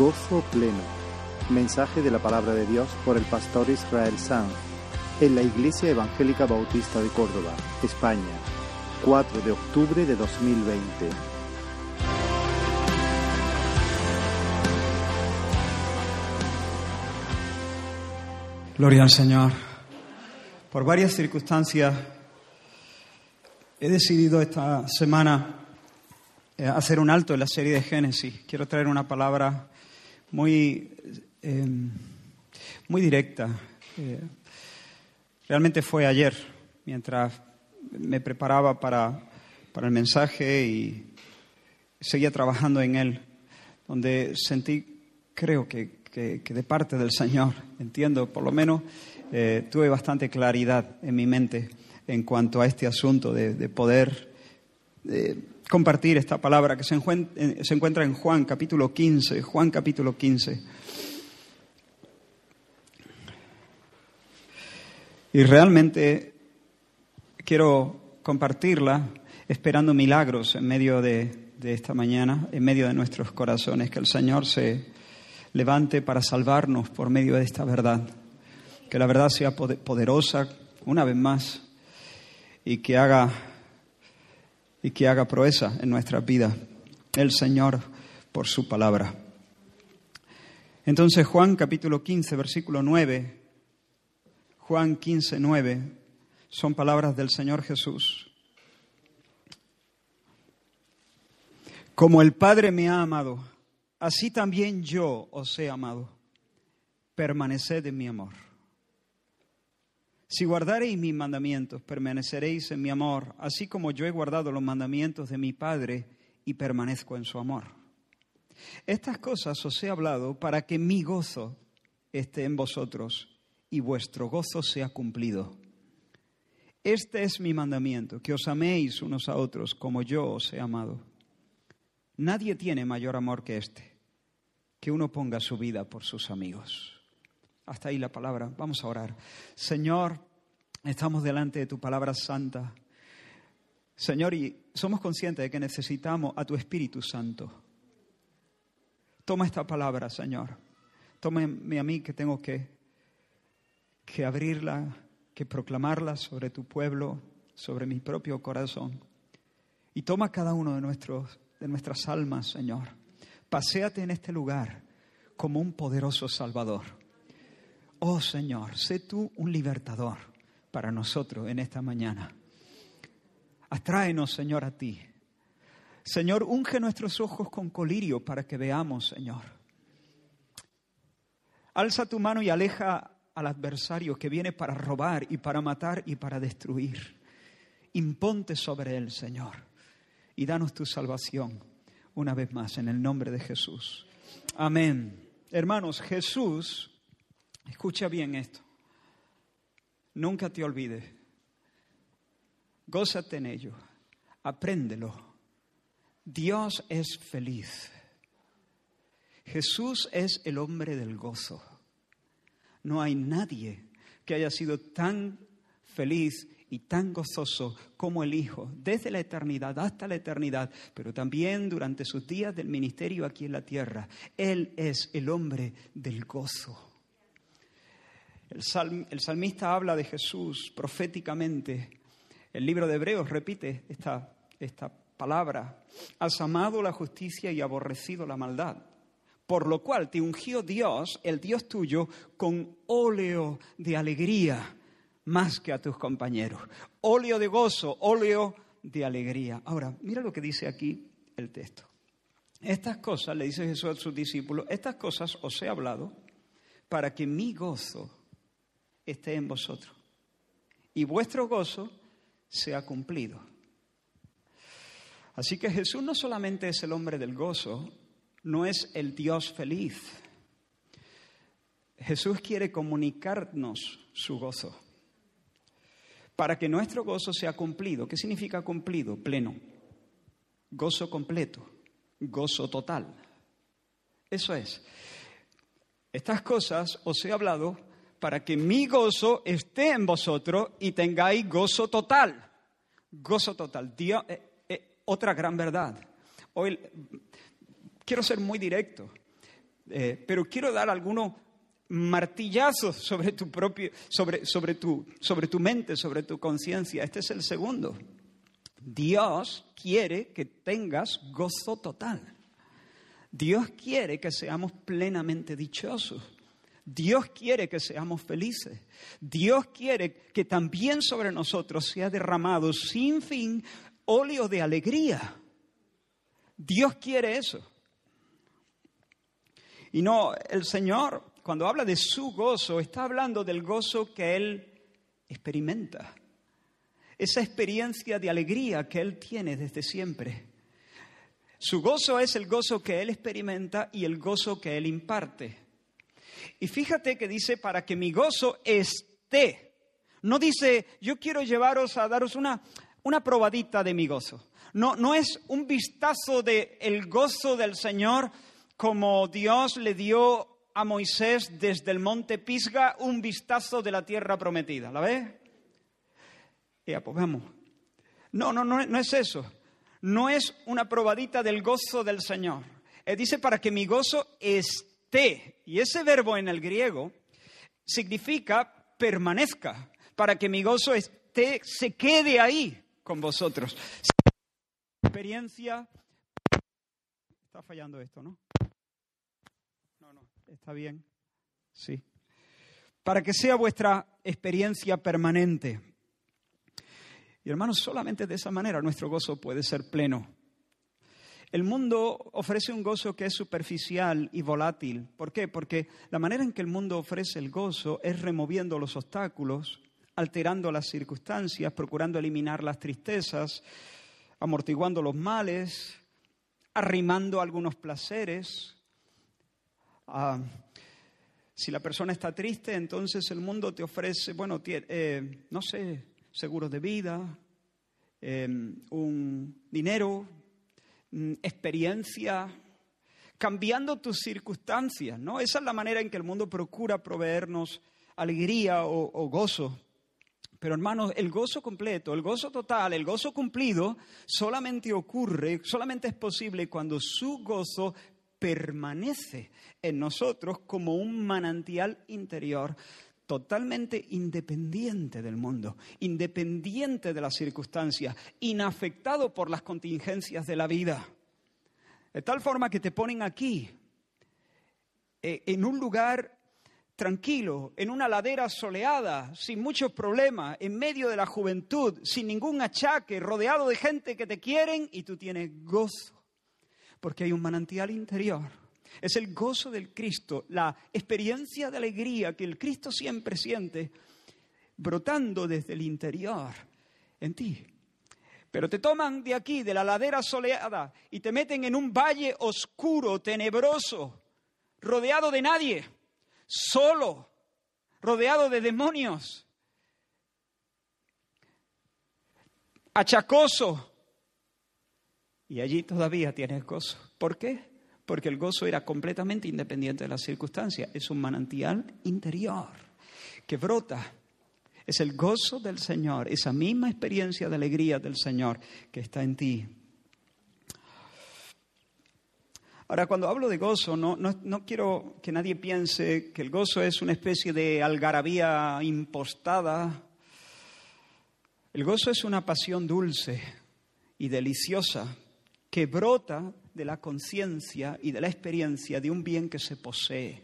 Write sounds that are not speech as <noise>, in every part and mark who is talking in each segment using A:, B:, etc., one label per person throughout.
A: Gozo pleno. Mensaje de la palabra de Dios por el pastor Israel Sanz en la Iglesia Evangélica Bautista de Córdoba, España, 4 de octubre de 2020.
B: Gloria al Señor. Por varias circunstancias he decidido esta semana eh, hacer un alto en la serie de Génesis. Quiero traer una palabra muy, eh, muy directa. Eh, realmente fue ayer, mientras me preparaba para, para el mensaje y seguía trabajando en él, donde sentí, creo que, que, de parte del Señor, entiendo, por lo menos eh, tuve bastante claridad en mi mente en cuanto a este asunto de, de poder compartir esta palabra que se encuentra, se encuentra en Juan capítulo 15, Juan capítulo 15. Y realmente quiero compartirla esperando milagros en medio de, esta mañana, en medio de nuestros corazones, que el Señor se levante para salvarnos por medio de esta verdad, que la verdad sea poderosa una vez más y que haga y que haga proeza en nuestra vida el Señor por su palabra. Entonces Juan capítulo 15, versículo 9, Juan 15, 9, son palabras del Señor Jesús. Como el Padre me ha amado, así también yo os he amado. Permaneced en mi amor. Si guardareis mis mandamientos, permaneceréis en mi amor, así como yo he guardado los mandamientos de mi Padre y permanezco en su amor. Estas cosas os he hablado para que mi gozo esté en vosotros y vuestro gozo sea cumplido. Este es mi mandamiento, que os améis unos a otros como yo os he amado. Nadie tiene mayor amor que este, que uno ponga su vida por sus amigos. Hasta ahí la palabra. Vamos a orar. Señor, estamos delante de tu palabra santa. Señor, y somos conscientes de que necesitamos a tu Espíritu Santo. Toma esta palabra, Señor. Tómame a mí que tengo que, que abrirla, que proclamarla sobre tu pueblo, sobre mi propio corazón. Y toma cada uno de, nuestros, de nuestras almas, Señor. Paseate en este lugar como un poderoso Salvador. Oh Señor, sé tú un libertador para nosotros en esta mañana. Atráenos, Señor, a ti. Señor, unge nuestros ojos con colirio para que veamos, Señor. Alza tu mano y aleja al adversario que viene para robar y para matar y para destruir. Imponte sobre él, Señor, y danos tu salvación una vez más en el nombre de Jesús. Amén. Hermanos, Jesús Escucha bien esto. Nunca te olvides. Gózate en ello. Apréndelo. Dios es feliz. Jesús es el hombre del gozo. No hay nadie que haya sido tan feliz y tan gozoso como el Hijo, desde la eternidad hasta la eternidad, pero también durante sus días del ministerio aquí en la tierra. Él es el hombre del gozo. El, salmista habla de Jesús proféticamente. El libro de Hebreos repite esta, esta palabra. Has amado la justicia y aborrecido la maldad. Por lo cual te ungió Dios, el Dios tuyo, con óleo de alegría más que a tus compañeros. Óleo de gozo, óleo de alegría. Ahora, mira lo que dice aquí el texto. Estas cosas, le dice Jesús a sus discípulos, estas cosas os he hablado para que mi gozo esté en vosotros y vuestro gozo sea cumplido. Así que Jesús no solamente es el hombre del gozo, no es el Dios feliz. Jesús quiere comunicarnos su gozo para que nuestro gozo sea cumplido. ¿Qué significa cumplido? Pleno. Gozo completo. Gozo total. Eso es. Estas cosas os he hablado para que mi gozo esté en vosotros y tengáis gozo total. Gozo total. Dios, eh, eh, otra gran verdad. Hoy quiero ser muy directo. Eh, pero quiero dar algunos martillazos sobre tu propio, sobre, sobre, tu, sobre tu mente, sobre tu conciencia. Este es el segundo. Dios quiere que tengas gozo total. Dios quiere que seamos plenamente dichosos. Dios quiere que seamos felices. Dios quiere que también sobre nosotros sea derramado sin fin óleo de alegría. Dios quiere eso. Y no, el Señor, cuando habla de su gozo, está hablando del gozo que Él experimenta. Esa experiencia de alegría que Él tiene desde siempre. Su gozo es el gozo que Él experimenta y el gozo que Él imparte. Y fíjate que dice, para que mi gozo esté. No dice, yo quiero llevaros a daros una, una probadita de mi gozo. No, no es un vistazo del el gozo del Señor como Dios le dio a Moisés desde el monte Pisga un vistazo de la tierra prometida. ¿La ves? Ya, pues vamos. No, no, no, no es eso. No es una probadita del gozo del Señor. Él dice para que mi gozo esté. Y ese verbo en el griego significa permanezca. Para que mi gozo esté, se quede ahí con vosotros. Experiencia. Está fallando esto, ¿no? No, no, está bien. Sí. Para que sea vuestra experiencia permanente. Y hermanos, solamente de esa manera nuestro gozo puede ser pleno. El mundo ofrece un gozo que es superficial y volátil. ¿Por qué? Porque la manera en que el mundo ofrece el gozo es removiendo los obstáculos, alterando las circunstancias, procurando eliminar las tristezas, amortiguando los males, arrimando algunos placeres. Ah, si la persona está triste, entonces el mundo te ofrece, bueno, eh, no sé, seguros de vida, em, un dinero, experiencia, cambiando tus circunstancias, ¿no? Esa es la manera en que el mundo procura proveernos alegría o, gozo. Pero hermanos, el gozo completo, el gozo total, el gozo cumplido, solamente ocurre, solamente es posible cuando su gozo permanece en nosotros como un manantial interior totalmente independiente del mundo, independiente de las circunstancias, inafectado por las contingencias de la vida. De tal forma que te ponen aquí, eh, en un lugar tranquilo, en una ladera soleada, sin muchos problemas, en medio de la juventud, sin ningún achaque, rodeado de gente que te quieren y tú tienes gozo, porque hay un manantial interior es el gozo del Cristo, la experiencia de alegría que el Cristo siempre siente brotando desde el interior en ti. Pero te toman de aquí, de la ladera soleada, y te meten en un valle oscuro, tenebroso, rodeado de nadie, solo, rodeado de demonios, achacoso. Y allí todavía tienes gozo. ¿Por qué? Porque el gozo era completamente independiente de las circunstancias. Es un manantial interior que brota. Es el gozo del Señor, esa misma experiencia de alegría del Señor que está en ti. Ahora, cuando hablo de gozo, no, no, quiero que nadie piense que el gozo es una especie de algarabía impostada. El gozo es una pasión dulce y deliciosa que brota de la conciencia y de la experiencia de un bien que se posee.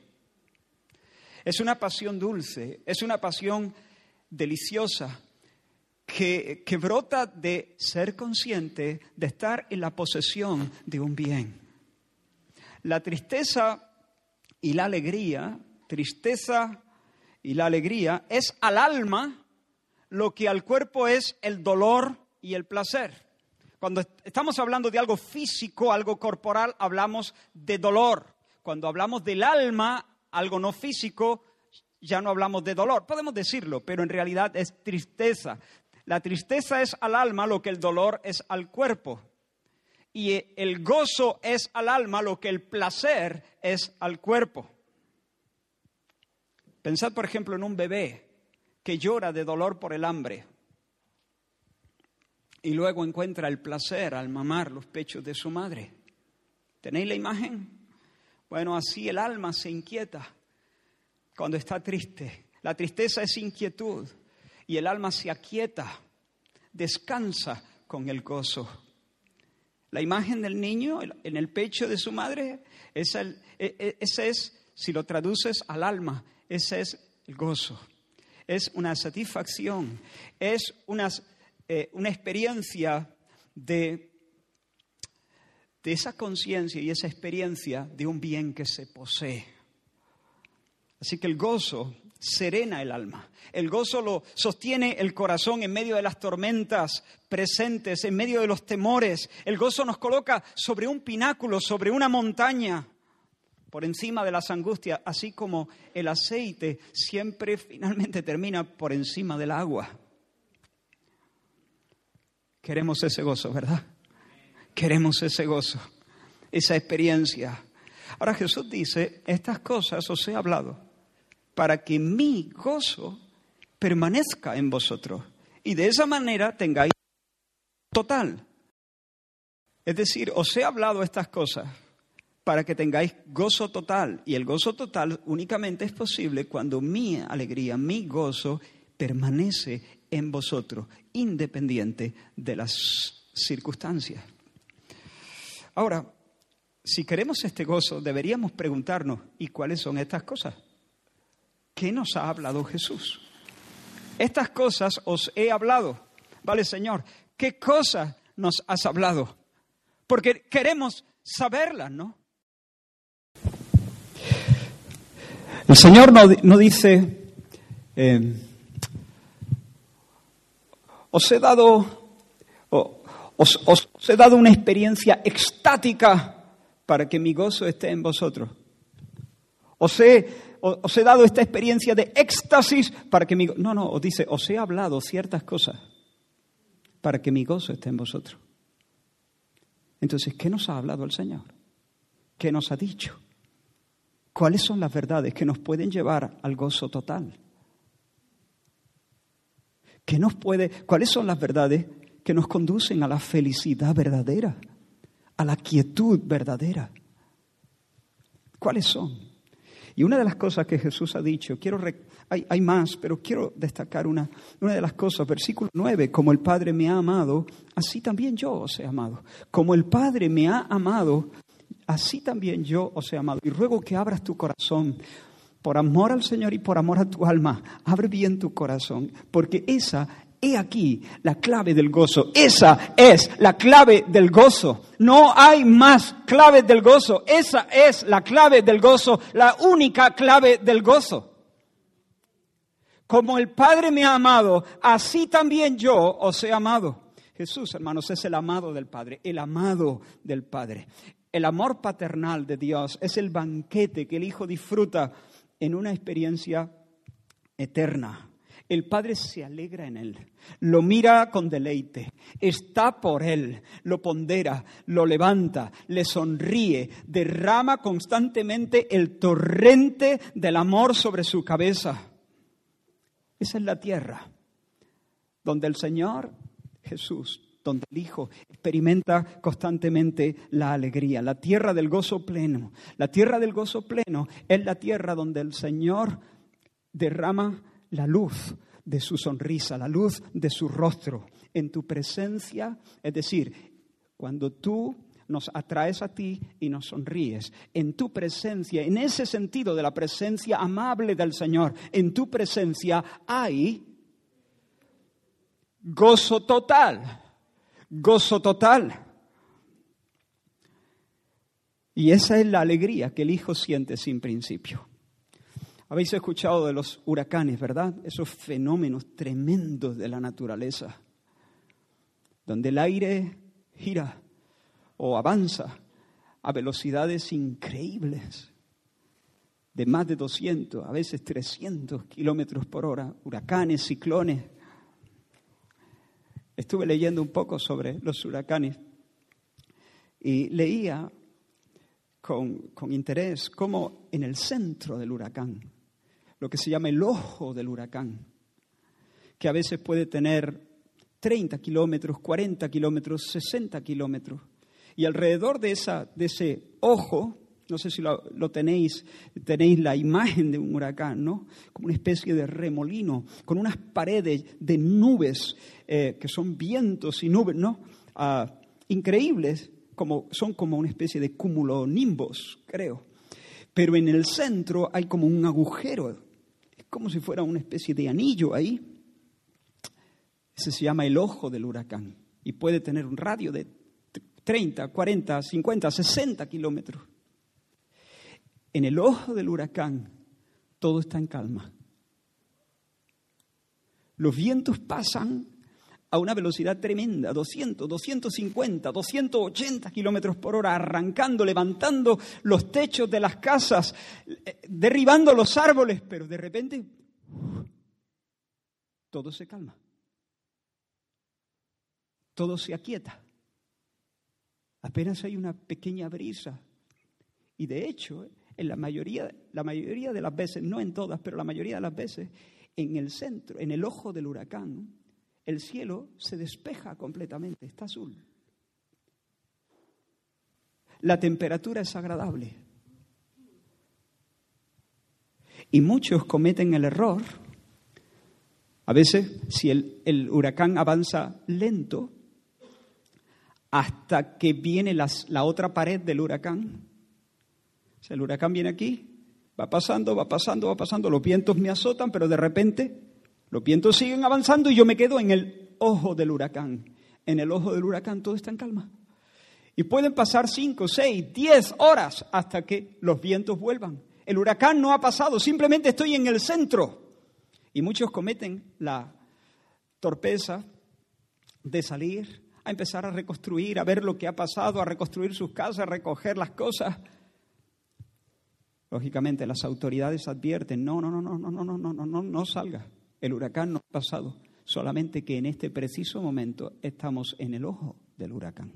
B: Es una pasión dulce, es una pasión deliciosa que, que, brota de ser consciente de estar en la posesión de un bien. La tristeza y la alegría, tristeza y la alegría, es al alma lo que al cuerpo es el dolor y el placer. Cuando estamos hablando de algo físico, algo corporal, hablamos de dolor. Cuando hablamos del alma, algo no físico, ya no hablamos de dolor. Podemos decirlo, pero en realidad es tristeza. La tristeza es al alma lo que el dolor es al cuerpo. Y el gozo es al alma lo que el placer es al cuerpo. Pensad, por ejemplo, en un bebé que llora de dolor por el hambre y luego encuentra el placer al mamar los pechos de su madre. ¿Tenéis la imagen? Bueno, así el alma se inquieta cuando está triste. La tristeza es inquietud y el alma se aquieta, descansa con el gozo. La imagen del niño en el pecho de su madre, ese e, es, si lo traduces al alma, ese es el gozo. Es una satisfacción, es una, eh, una experiencia de, de esa conciencia y esa experiencia de un bien que se posee. Así que el gozo serena el alma. El gozo lo sostiene el corazón en medio de las tormentas presentes, en medio de los temores. El gozo nos coloca sobre un pináculo, sobre una montaña, por encima de las angustias, así como el aceite siempre <laughs> finalmente termina por encima del agua. Queremos ese gozo, ¿verdad? Queremos ese gozo, esa experiencia. Ahora Jesús dice, estas cosas os he hablado para que mi gozo permanezca en vosotros y de esa manera tengáis total. Es decir, os he hablado estas cosas para que tengáis gozo total y el gozo total únicamente es posible cuando mi alegría, mi gozo permanece en vosotros, independiente de las circunstancias. Ahora, si queremos este gozo, deberíamos preguntarnos, ¿y cuáles son estas cosas? ¿qué nos ha hablado Jesús? Estas cosas os he hablado. Vale, Señor, ¿qué cosas nos has hablado? Porque queremos saberlas, ¿no? El Señor no, dice, eh, os he dado, os, he dado una experiencia extática para que mi gozo esté en vosotros. Os he os he dado esta experiencia de éxtasis para que mi... No, no, os dice, os he hablado ciertas cosas para que mi gozo esté en vosotros. Entonces, ¿qué nos ha hablado el Señor? ¿Qué nos ha dicho? ¿Cuáles son las verdades que nos pueden llevar al gozo total? ¿Qué nos puede, ¿Cuáles son las verdades que nos conducen a la felicidad verdadera, a la quietud verdadera? ¿Cuáles son? Y una de las cosas que Jesús ha dicho, quiero hay, hay, más, pero quiero destacar una, una de las cosas, versículo 9, como el Padre me ha amado, así también yo os he amado. Como el Padre me ha amado, así también yo os he amado. Y ruego que abras tu corazón por amor al Señor y por amor a tu alma. Abre bien tu corazón, porque esa He aquí la clave del gozo. Esa es la clave del gozo. No hay más claves del gozo. Esa es la clave del gozo, la única clave del gozo. Como el Padre me ha amado, así también yo os he amado. Jesús, hermanos, es el amado del Padre, el amado del Padre. El amor paternal de Dios es el banquete que el Hijo disfruta en una experiencia eterna. El Padre se alegra en él, lo mira con deleite, está por él, lo pondera, lo levanta, le sonríe, derrama constantemente el torrente del amor sobre su cabeza. Esa es la tierra donde el Señor Jesús, donde el Hijo experimenta constantemente la alegría, la tierra del gozo pleno. La tierra del gozo pleno es la tierra donde el Señor derrama la luz de su sonrisa, la luz de su rostro en tu presencia. Es decir, cuando tú nos atraes a ti y nos sonríes. En tu presencia, en ese sentido de la presencia amable del Señor, en tu presencia hay gozo total, gozo total. Y esa es la alegría que el Hijo siente sin principio. Habéis escuchado de los huracanes, ¿verdad? Esos fenómenos tremendos de la naturaleza, donde el aire gira o avanza a velocidades increíbles, de más de 200, a veces 300 kilómetros por hora, huracanes, ciclones. Estuve leyendo un poco sobre los huracanes y leía con, con interés cómo en el centro del huracán, lo que se llama el ojo del huracán, que a veces puede tener 30 kilómetros, 40 kilómetros, 60 kilómetros. Y alrededor de, esa, de ese ojo no sé si lo, tenéis, tenéis la imagen de un huracán, ¿no? Como una especie de remolino, con unas paredes de nubes, eh, que son vientos y nubes, ¿no? Ah, increíbles, como, son como una especie de cúmulo nimbos, creo. Pero en el centro hay como un agujero, es como si fuera una especie de anillo ahí. Ese se llama el ojo del huracán y puede tener un radio de 30, 40, 50, 60 kilómetros. En el ojo del huracán todo está en calma. Los vientos pasan a una velocidad tremenda, 200, 250, 280 kilómetros por hora, arrancando, levantando los techos de las casas, eh, derribando los árboles, pero de repente todo se calma. Todo se aquieta. Apenas hay una pequeña brisa. Y de hecho, en la mayoría, la mayoría de las veces, no en todas, pero la mayoría de las veces, en el centro, en el ojo del huracán, el cielo se despeja completamente, está azul. La temperatura es agradable. Y muchos cometen el error, a veces si el, el huracán avanza lento, hasta que viene la otra pared del huracán, el huracán viene aquí, va pasando, va pasando, va pasando, los vientos me azotan, pero de repente los vientos siguen avanzando y yo me quedo en el ojo del huracán. En el ojo del huracán todo está en calma. Y pueden pasar cinco, seis, diez horas hasta que los vientos vuelvan. El huracán no ha pasado, simplemente estoy en el centro. Y muchos cometen la torpeza de salir a empezar a reconstruir, a ver lo que ha pasado, a reconstruir sus casas, a recoger las cosas. Lógicamente las autoridades advierten, no, no, no, no, no, no, no, no, no, no, no salga. El huracán no ha pasado, solamente que en este preciso momento estamos en el ojo del huracán.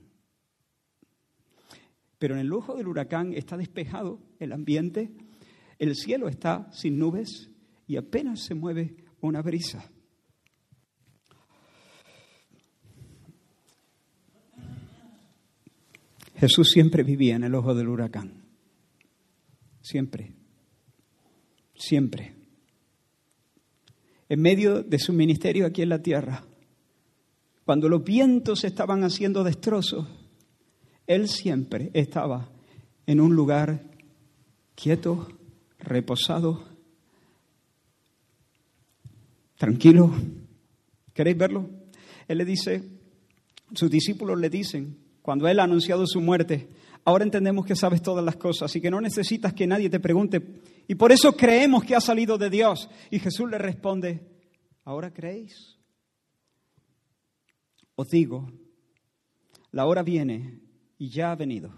B: Pero en el ojo del huracán está despejado el ambiente, el cielo está sin nubes y apenas se mueve una brisa. Jesús siempre vivía en el ojo del huracán. Siempre. Siempre. En medio de su ministerio aquí en la tierra, cuando los vientos estaban haciendo destrozos, Él siempre estaba en un lugar quieto, reposado, tranquilo. ¿Queréis verlo? Él le dice, sus discípulos le dicen, cuando Él ha anunciado su muerte, ahora entendemos que sabes todas las cosas y que no necesitas que nadie te pregunte. Y por eso creemos que ha salido de Dios. Y Jesús le responde, ¿ahora creéis? Os digo, la hora viene y ya ha venido,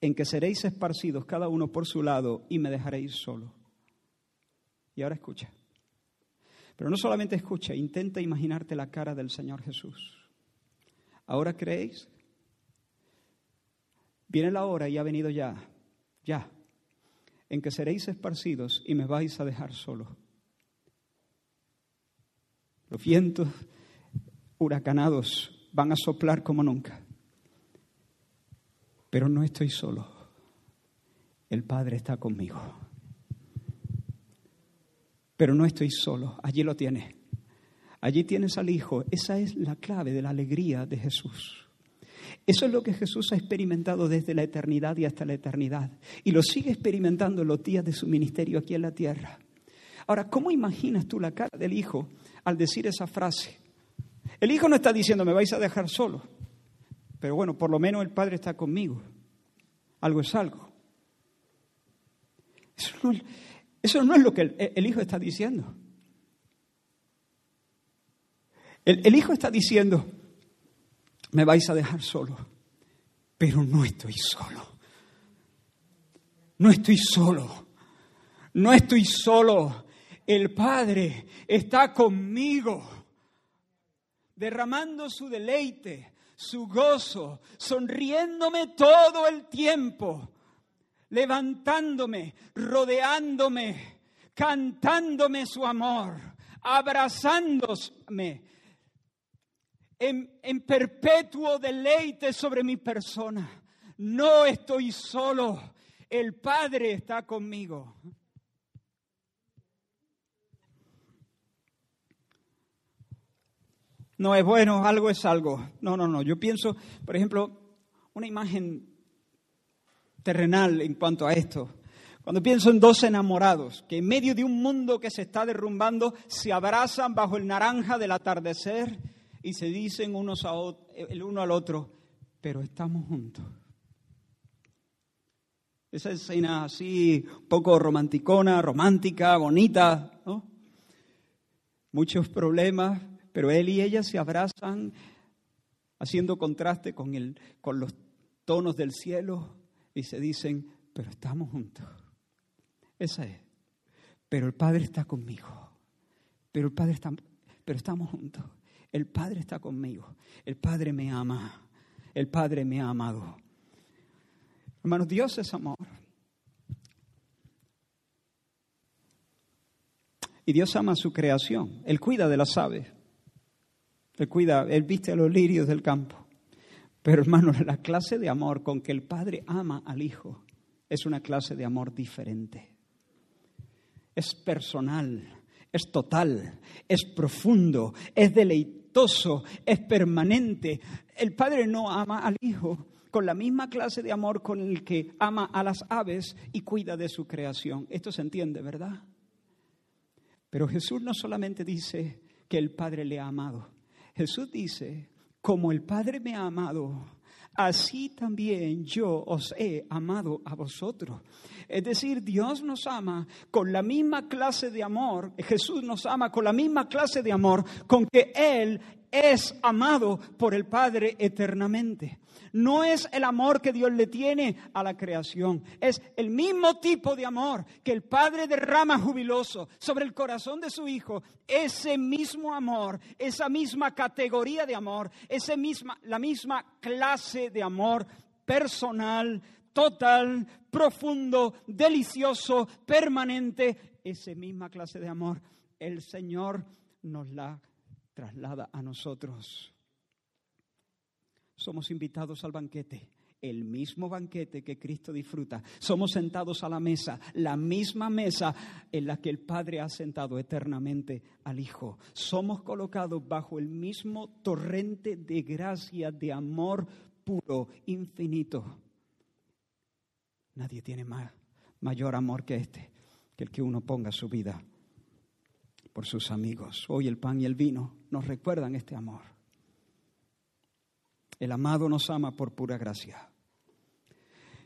B: en que seréis esparcidos cada uno por su lado y me dejaréis solo. Y ahora escucha. Pero no solamente escucha, intenta imaginarte la cara del Señor Jesús. ¿Ahora creéis? Viene la hora y ha venido ya, ya, en que seréis esparcidos y me vais a dejar solo. Los vientos huracanados van a soplar como nunca. Pero no estoy solo. El Padre está conmigo. Pero no estoy solo. Allí lo tienes. Allí tienes al Hijo. Esa es la clave de la alegría de Jesús. Eso es lo que Jesús ha experimentado desde la eternidad y hasta la eternidad. Y lo sigue experimentando en los días de su ministerio aquí en la tierra. Ahora, ¿cómo imaginas tú la cara del Hijo al decir esa frase? El Hijo no está diciendo, me vais a dejar solo. Pero bueno, por lo menos el Padre está conmigo. Algo es algo. Eso no, es lo que el, Hijo está diciendo. el Hijo está diciendo, me vais a dejar solo, pero no estoy solo. No estoy solo. No estoy solo. El Padre está conmigo, derramando su deleite, su gozo, sonriéndome todo el tiempo, levantándome, rodeándome, cantándome su amor, abrazándome, en, perpetuo deleite sobre mi persona. No estoy solo. El Padre está conmigo. No es bueno, algo es algo. No, no, no. Yo pienso, por ejemplo, una imagen terrenal en cuanto a esto. Cuando pienso en dos enamorados que en medio de un mundo que se está derrumbando se abrazan bajo el naranja del atardecer y se dicen unos a el uno al otro, pero estamos juntos. Esa escena así, un poco romanticona, romántica, bonita. Muchos problemas, pero él y ella se abrazan haciendo contraste con, el, con los tonos del cielo y se dicen, pero estamos juntos. Esa es. Pero el Padre está conmigo. Pero el Padre está, pero estamos juntos. El Padre está conmigo. El Padre me ama. El Padre me ha amado. Hermanos, Dios es amor. Y Dios ama su creación. Él cuida de las aves. Él cuida, Él viste a los lirios del campo. Pero hermanos, la clase de amor con que el Padre ama al Hijo es una clase de amor diferente. Es personal, es total, es profundo, es deleitoso, es permanente. El Padre no ama al Hijo con la misma clase de amor con el que ama a las aves y cuida de su creación. Esto se entiende, ¿verdad? Pero Jesús no solamente dice que el Padre le ha amado. Jesús dice como el Padre me ha amado, así también yo os he amado a vosotros. Es decir, Dios nos ama con la misma clase de amor, Jesús nos ama con la misma clase de amor con que Él es amado por el Padre eternamente. No es el amor que Dios le tiene a la creación, es el mismo tipo de amor que el Padre derrama jubiloso sobre el corazón de su Hijo. Ese mismo amor, esa misma categoría de amor, esa misma, la misma clase de amor personal, total, profundo, delicioso, permanente, esa misma clase de amor, el Señor nos la traslada a nosotros. Somos invitados al banquete, el mismo banquete que Cristo disfruta. Somos sentados a la mesa, la misma mesa en la que el Padre ha sentado eternamente al Hijo. Somos colocados bajo el mismo torrente de gracia, de amor puro, infinito. Nadie tiene más, mayor amor que este, que el que uno ponga su vida por sus amigos. Hoy el pan y el vino nos recuerdan este amor. El amado nos ama por pura gracia.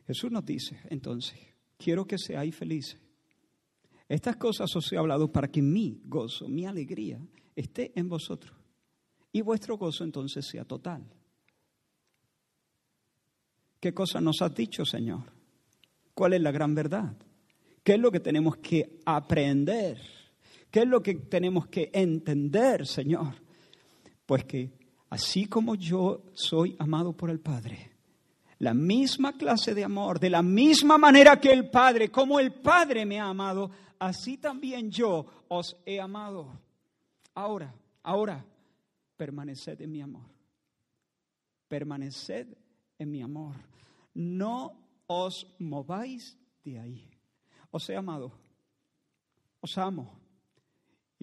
B: Jesús nos dice, entonces, quiero que seáis felices. Estas cosas os he hablado para que mi gozo, mi alegría, esté en vosotros. Y vuestro gozo entonces sea total. ¿Qué cosa nos has dicho, Señor? ¿Cuál es la gran verdad? ¿Qué es lo que tenemos que aprender? ¿Qué es lo que tenemos que entender, Señor? Pues que así como yo soy amado por el Padre, la misma clase de amor, de la misma manera que el Padre, como el Padre me ha amado, así también yo os he amado. Ahora, ahora, permaneced en mi amor. Permaneced en mi amor. No os mováis de ahí. Os he amado. Os amo.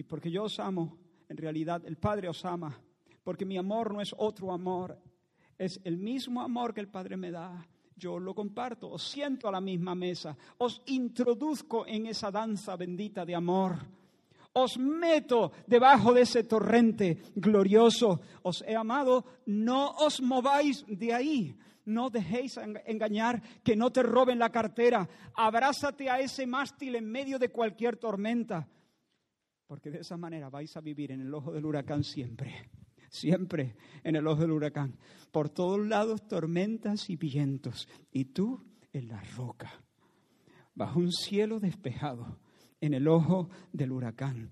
B: Y porque yo os amo, en realidad el Padre os ama, porque mi amor no es otro amor, es el mismo amor que el Padre me da. Yo lo comparto, os siento a la misma mesa, os introduzco en esa danza bendita de amor. Os meto debajo de ese torrente glorioso. Os he amado, no os mováis de ahí. No dejéis engañar que no te roben la cartera. Abrázate a ese mástil en medio de cualquier tormenta porque de esa manera vais a vivir en el ojo del huracán siempre, siempre en el ojo del huracán. Por todos lados tormentas y vientos, y tú en la roca, bajo un cielo despejado, en el ojo del huracán.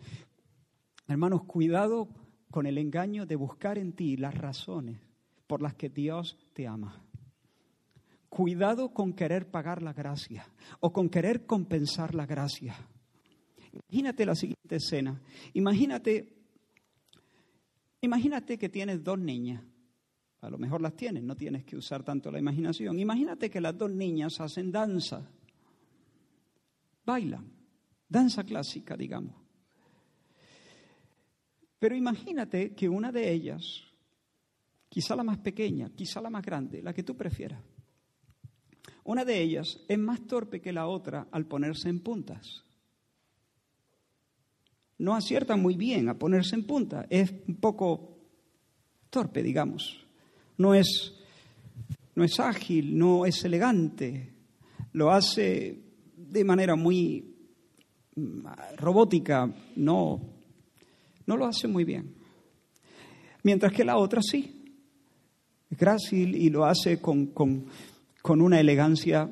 B: Hermanos, cuidado con el engaño de buscar en ti las razones por las que Dios te ama. Cuidado con querer pagar la gracia o con querer compensar la gracia. Imagínate la siguiente escena. Imagínate, imagínate que tienes dos niñas. A lo mejor las tienes, no tienes que usar tanto la imaginación. Imagínate que las dos niñas hacen danza. bailan, danza clásica, digamos. Pero imagínate que una de ellas, quizá la más pequeña, quizá la más grande, la que tú prefieras, una de ellas es más torpe que la otra al ponerse en puntas. No acierta muy bien a ponerse en punta, es un poco torpe, digamos. No es, no es ágil, no es elegante, lo hace de manera muy mm, robótica, no, no lo hace muy bien. Mientras que la otra sí, es grácil y lo hace con, con, una elegancia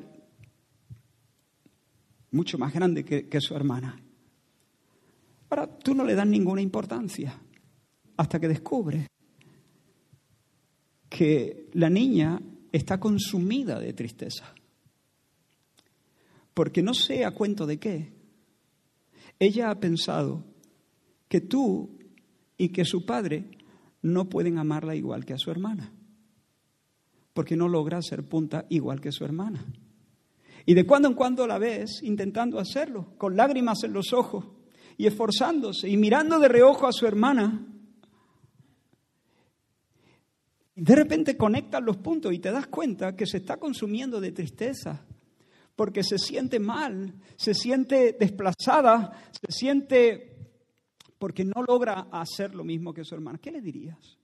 B: mucho más grande que, que su hermana. Ahora, tú no le das ninguna importancia hasta que descubres que la niña está consumida de tristeza. Porque no sé a cuento de qué. Ella ha pensado que tú y que su padre no pueden amarla igual que a su hermana. Porque no logra ser punta igual que su hermana. Y de cuando en cuando la ves intentando hacerlo, con lágrimas en los ojos y esforzándose y mirando de reojo a su hermana de repente conectas los puntos y te das cuenta que se está consumiendo de tristeza, porque se siente mal, se siente desplazada, se siente porque no logra hacer lo mismo que su hermana. ¿Qué le dirías?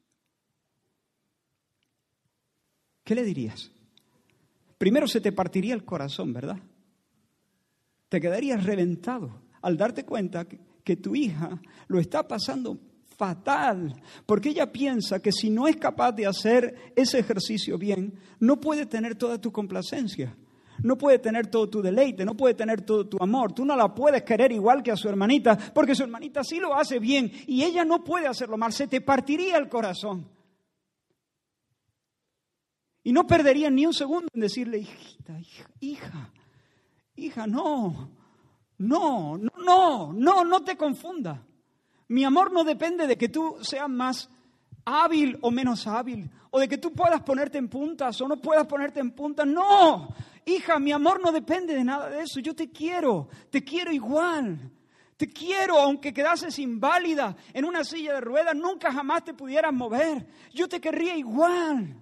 B: ¿Qué le dirías? Primero se te partiría el corazón, ¿verdad? Te quedarías reventado al darte cuenta que, tu hija lo está pasando fatal, porque ella piensa que si no es capaz de hacer ese ejercicio bien, no puede tener toda tu complacencia, no puede tener todo tu deleite, no puede tener todo tu amor. Tú no la puedes querer igual que a su hermanita, porque su hermanita sí lo hace bien y ella no puede hacerlo mal, se te partiría el corazón. Y no perdería ni un segundo en decirle, hijita, hija, hija, hija, no, no, no, no, no, no te confunda. Mi amor no depende de que tú seas más hábil o menos hábil, o de que tú puedas ponerte en puntas o no puedas ponerte en puntas. No, hija, mi amor no depende de nada de eso. Yo te quiero, te quiero igual. Te quiero, aunque quedases inválida en una silla de ruedas, nunca jamás te pudieras mover. Yo te querría igual.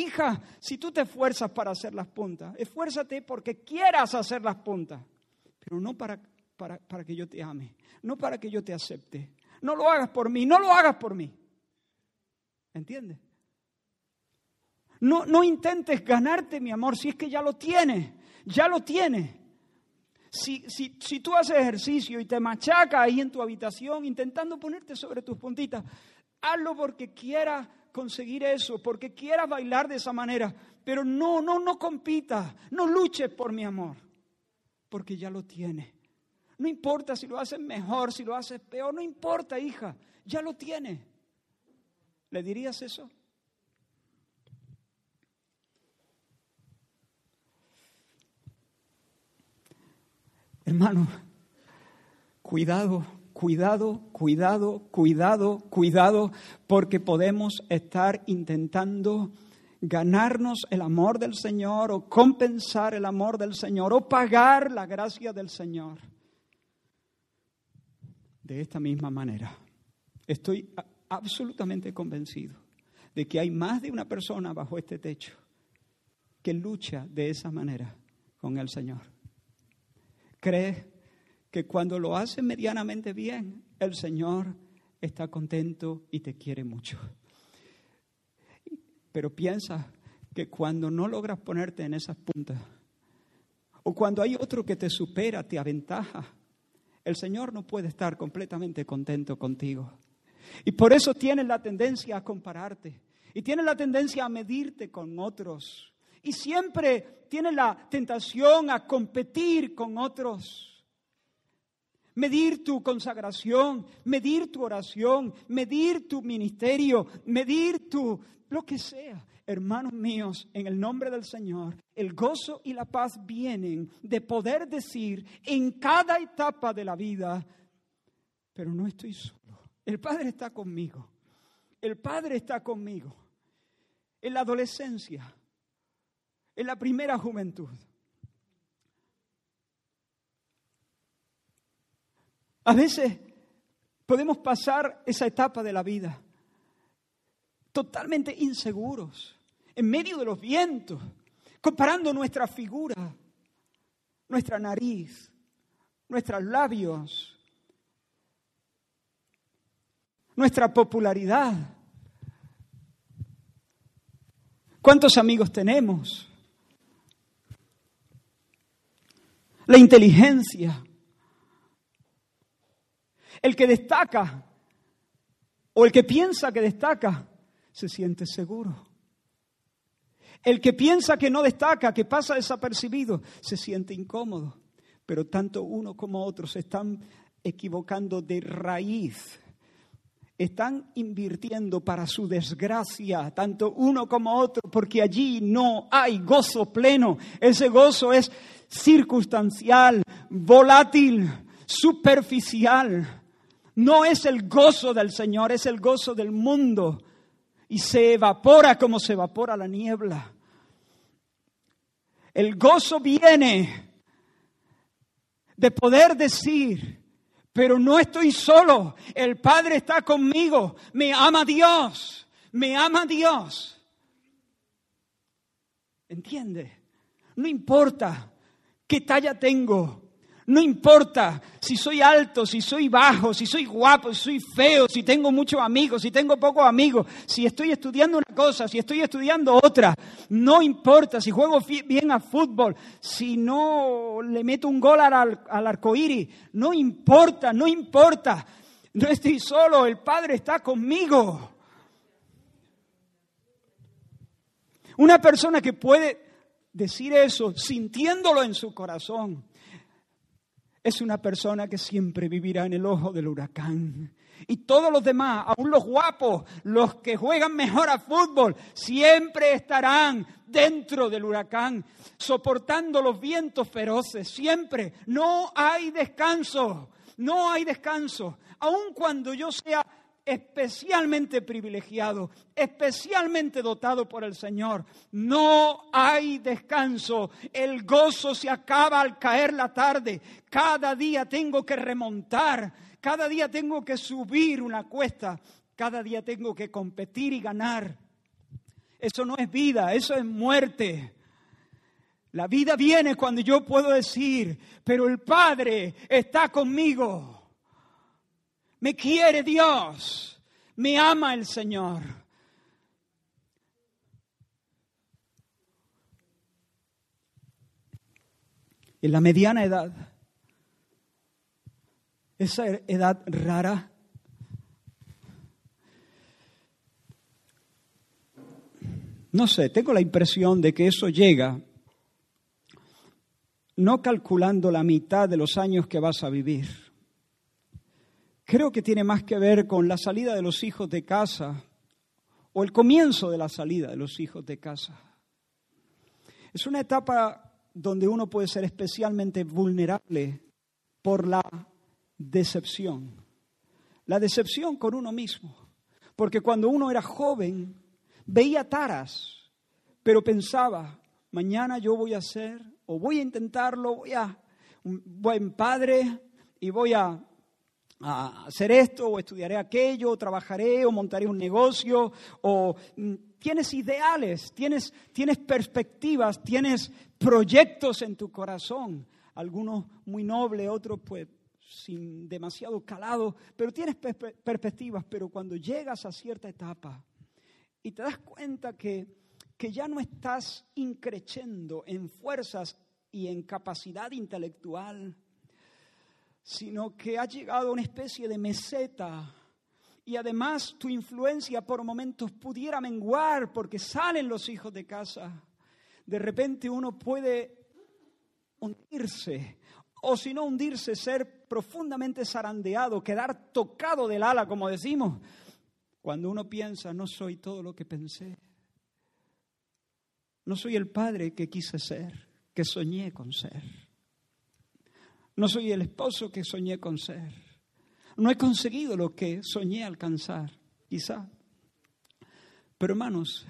B: Hija, si tú te esfuerzas para hacer las puntas, esfuérzate porque quieras hacer las puntas, pero no para para, que yo te ame, no para que yo te acepte. No lo hagas por mí, no lo hagas por mí. ¿Entiendes? No, no intentes ganarte mi amor si es que ya lo tienes, ya lo tienes. Si, si, si, tú haces ejercicio y te machacas ahí en tu habitación intentando ponerte sobre tus puntitas, hazlo porque quieras conseguir eso, porque quieras bailar de esa manera. Pero no, no, no compitas, no luches por mi amor, porque ya lo tienes. No importa si lo haces mejor, si lo haces peor, no importa, hija, ya lo tiene. ¿Le dirías eso? Hermano, cuidado, cuidado, cuidado, cuidado, cuidado, porque podemos estar intentando ganarnos el amor del Señor o compensar el amor del Señor o pagar la gracia del Señor de esta misma manera. Estoy absolutamente convencido de que hay más de una persona bajo este techo que lucha de esa manera con el Señor. Cree que cuando lo hace medianamente bien, el Señor está contento y te quiere mucho. Pero piensa que cuando no logras ponerte en esas puntas, o cuando hay otro que te supera, te aventaja, el Señor no puede estar completamente contento contigo. Y por eso tiene la tendencia a compararte y tiene la tendencia a medirte con otros. Y siempre tiene la tentación a competir con otros. Medir tu consagración, medir tu oración, medir tu ministerio, medir tu lo que sea. Hermanos míos, en el nombre del Señor, el gozo y la paz vienen de poder decir en cada etapa de la vida, pero no estoy solo. El Padre está conmigo. El Padre está conmigo. En la adolescencia, en la primera juventud, A veces podemos pasar esa etapa de la vida totalmente inseguros, en medio de los vientos, comparando nuestra figura, nuestra nariz, nuestros labios, nuestra popularidad. ¿Cuántos amigos tenemos? La inteligencia. El que destaca o el que piensa que destaca se siente seguro. El que piensa que no destaca, que pasa desapercibido, se siente incómodo. Pero tanto uno como otro se están equivocando de raíz. Están invirtiendo para su desgracia, tanto uno como otro, porque allí no hay gozo pleno. Ese gozo es circunstancial, volátil, superficial. No es el gozo del Señor, es el gozo del mundo y se evapora como se evapora la niebla. El gozo viene de poder decir, pero no estoy solo, el Padre está conmigo, me ama Dios, me ama Dios. ¿Entiende? No importa qué talla tengo, no importa si soy alto, si soy bajo, si soy guapo, si soy feo, si tengo muchos amigos, si tengo pocos amigos, si estoy estudiando una cosa, si estoy estudiando otra. No importa si juego bien a fútbol, si no le meto un gol al, al arcoíris. No importa, no importa. No estoy solo, el Padre está conmigo. Una persona que puede decir eso sintiéndolo en su corazón es una persona que siempre vivirá en el ojo del huracán. Y todos los demás, aún los guapos, los que juegan mejor a fútbol, siempre estarán dentro del huracán, soportando los vientos feroces, siempre. No hay descanso, no hay descanso. Aun cuando yo sea especialmente privilegiado, especialmente dotado por el Señor. No hay descanso. El gozo se acaba al caer la tarde. Cada día tengo que remontar. Cada día tengo que subir una cuesta. Cada día tengo que competir y ganar. Eso no es vida, eso es muerte. La vida viene cuando yo puedo decir, pero el Padre está conmigo. Me quiere Dios. Me ama el Señor. En la mediana edad, esa edad rara, no sé, tengo la impresión de que eso llega no calculando la mitad de los años que vas a vivir creo que tiene más que ver con la salida de los hijos de casa o el comienzo de la salida de los hijos de casa. Es una etapa donde uno puede ser especialmente vulnerable por la decepción. La decepción con uno mismo. Porque cuando uno era joven, veía taras, pero pensaba, mañana yo voy a ser, o voy a intentarlo, voy a un buen padre y voy a a hacer esto, o estudiaré aquello, o trabajaré, o montaré un negocio, o mm, tienes ideales, tienes, tienes perspectivas, tienes proyectos en tu corazón, algunos muy nobles, otros pues sin demasiado calado, pero tienes perspectivas, pero cuando llegas a cierta etapa y te das cuenta que, que ya no estás increciendo en fuerzas y en capacidad intelectual, sino que ha llegado a una especie de meseta y además tu influencia por momentos pudiera menguar porque salen los hijos de casa. De repente uno puede hundirse o si no hundirse, ser profundamente zarandeado, quedar tocado del ala, como decimos, cuando uno piensa, no soy todo lo que pensé, no soy el padre que quise ser, que soñé con ser. No soy el esposo que soñé con ser. No he conseguido lo que soñé alcanzar, quizá. Pero hermanos,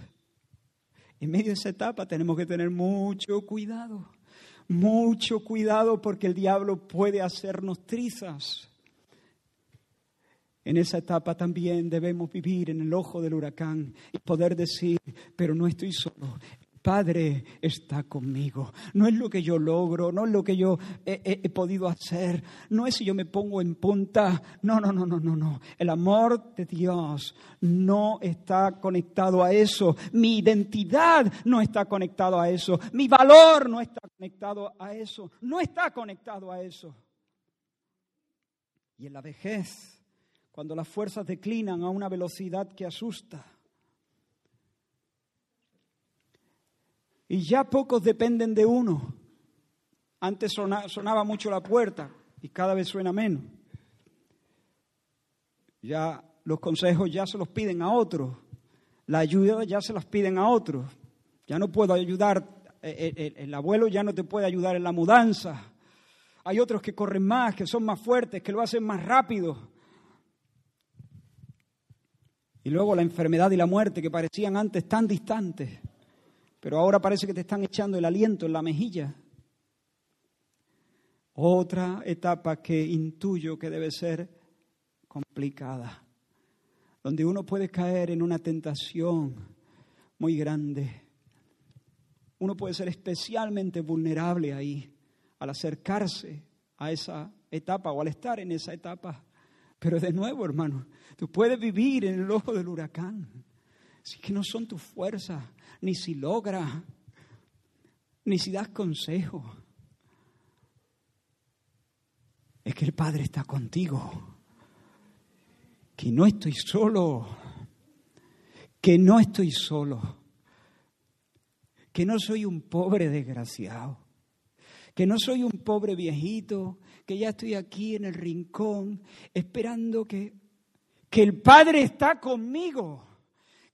B: en medio de esa etapa tenemos que tener mucho cuidado, mucho cuidado porque el diablo puede hacernos trizas. En esa etapa también debemos vivir en el ojo del huracán y poder decir, pero no estoy solo, Padre está conmigo. No es lo que yo logro, no es lo que yo he, podido hacer, no es si yo me pongo en punta. No, no, no, no, no, no. El amor de Dios no está conectado a eso. Mi identidad no está conectado a eso. Mi valor no está conectado a eso. No está conectado a eso. Y en la vejez, cuando las fuerzas declinan a una velocidad que asusta, Y ya pocos dependen de uno. Antes sonaba mucho la puerta y cada vez suena menos. Ya los consejos ya se los piden a otros. La ayuda ya se las piden a otros. Ya no puedo ayudar, eh, eh, el, abuelo ya no te puede ayudar en la mudanza. Hay otros que corren más, que son más fuertes, que lo hacen más rápido. Y luego la enfermedad y la muerte que parecían antes tan distantes pero ahora parece que te están echando el aliento en la mejilla. Otra etapa que intuyo que debe ser complicada, donde uno puede caer en una tentación muy grande. Uno puede ser especialmente vulnerable ahí al acercarse a esa etapa o al estar en esa etapa. Pero de nuevo, hermano, tú puedes vivir en el ojo del huracán. Si que no son tus fuerzas, ni si logra, ni si das consejo. Es que el Padre está contigo. Que no estoy solo. Que no estoy solo. Que no soy un pobre desgraciado. Que no soy un pobre viejito. Que ya estoy aquí en el rincón esperando que, que el Padre está conmigo.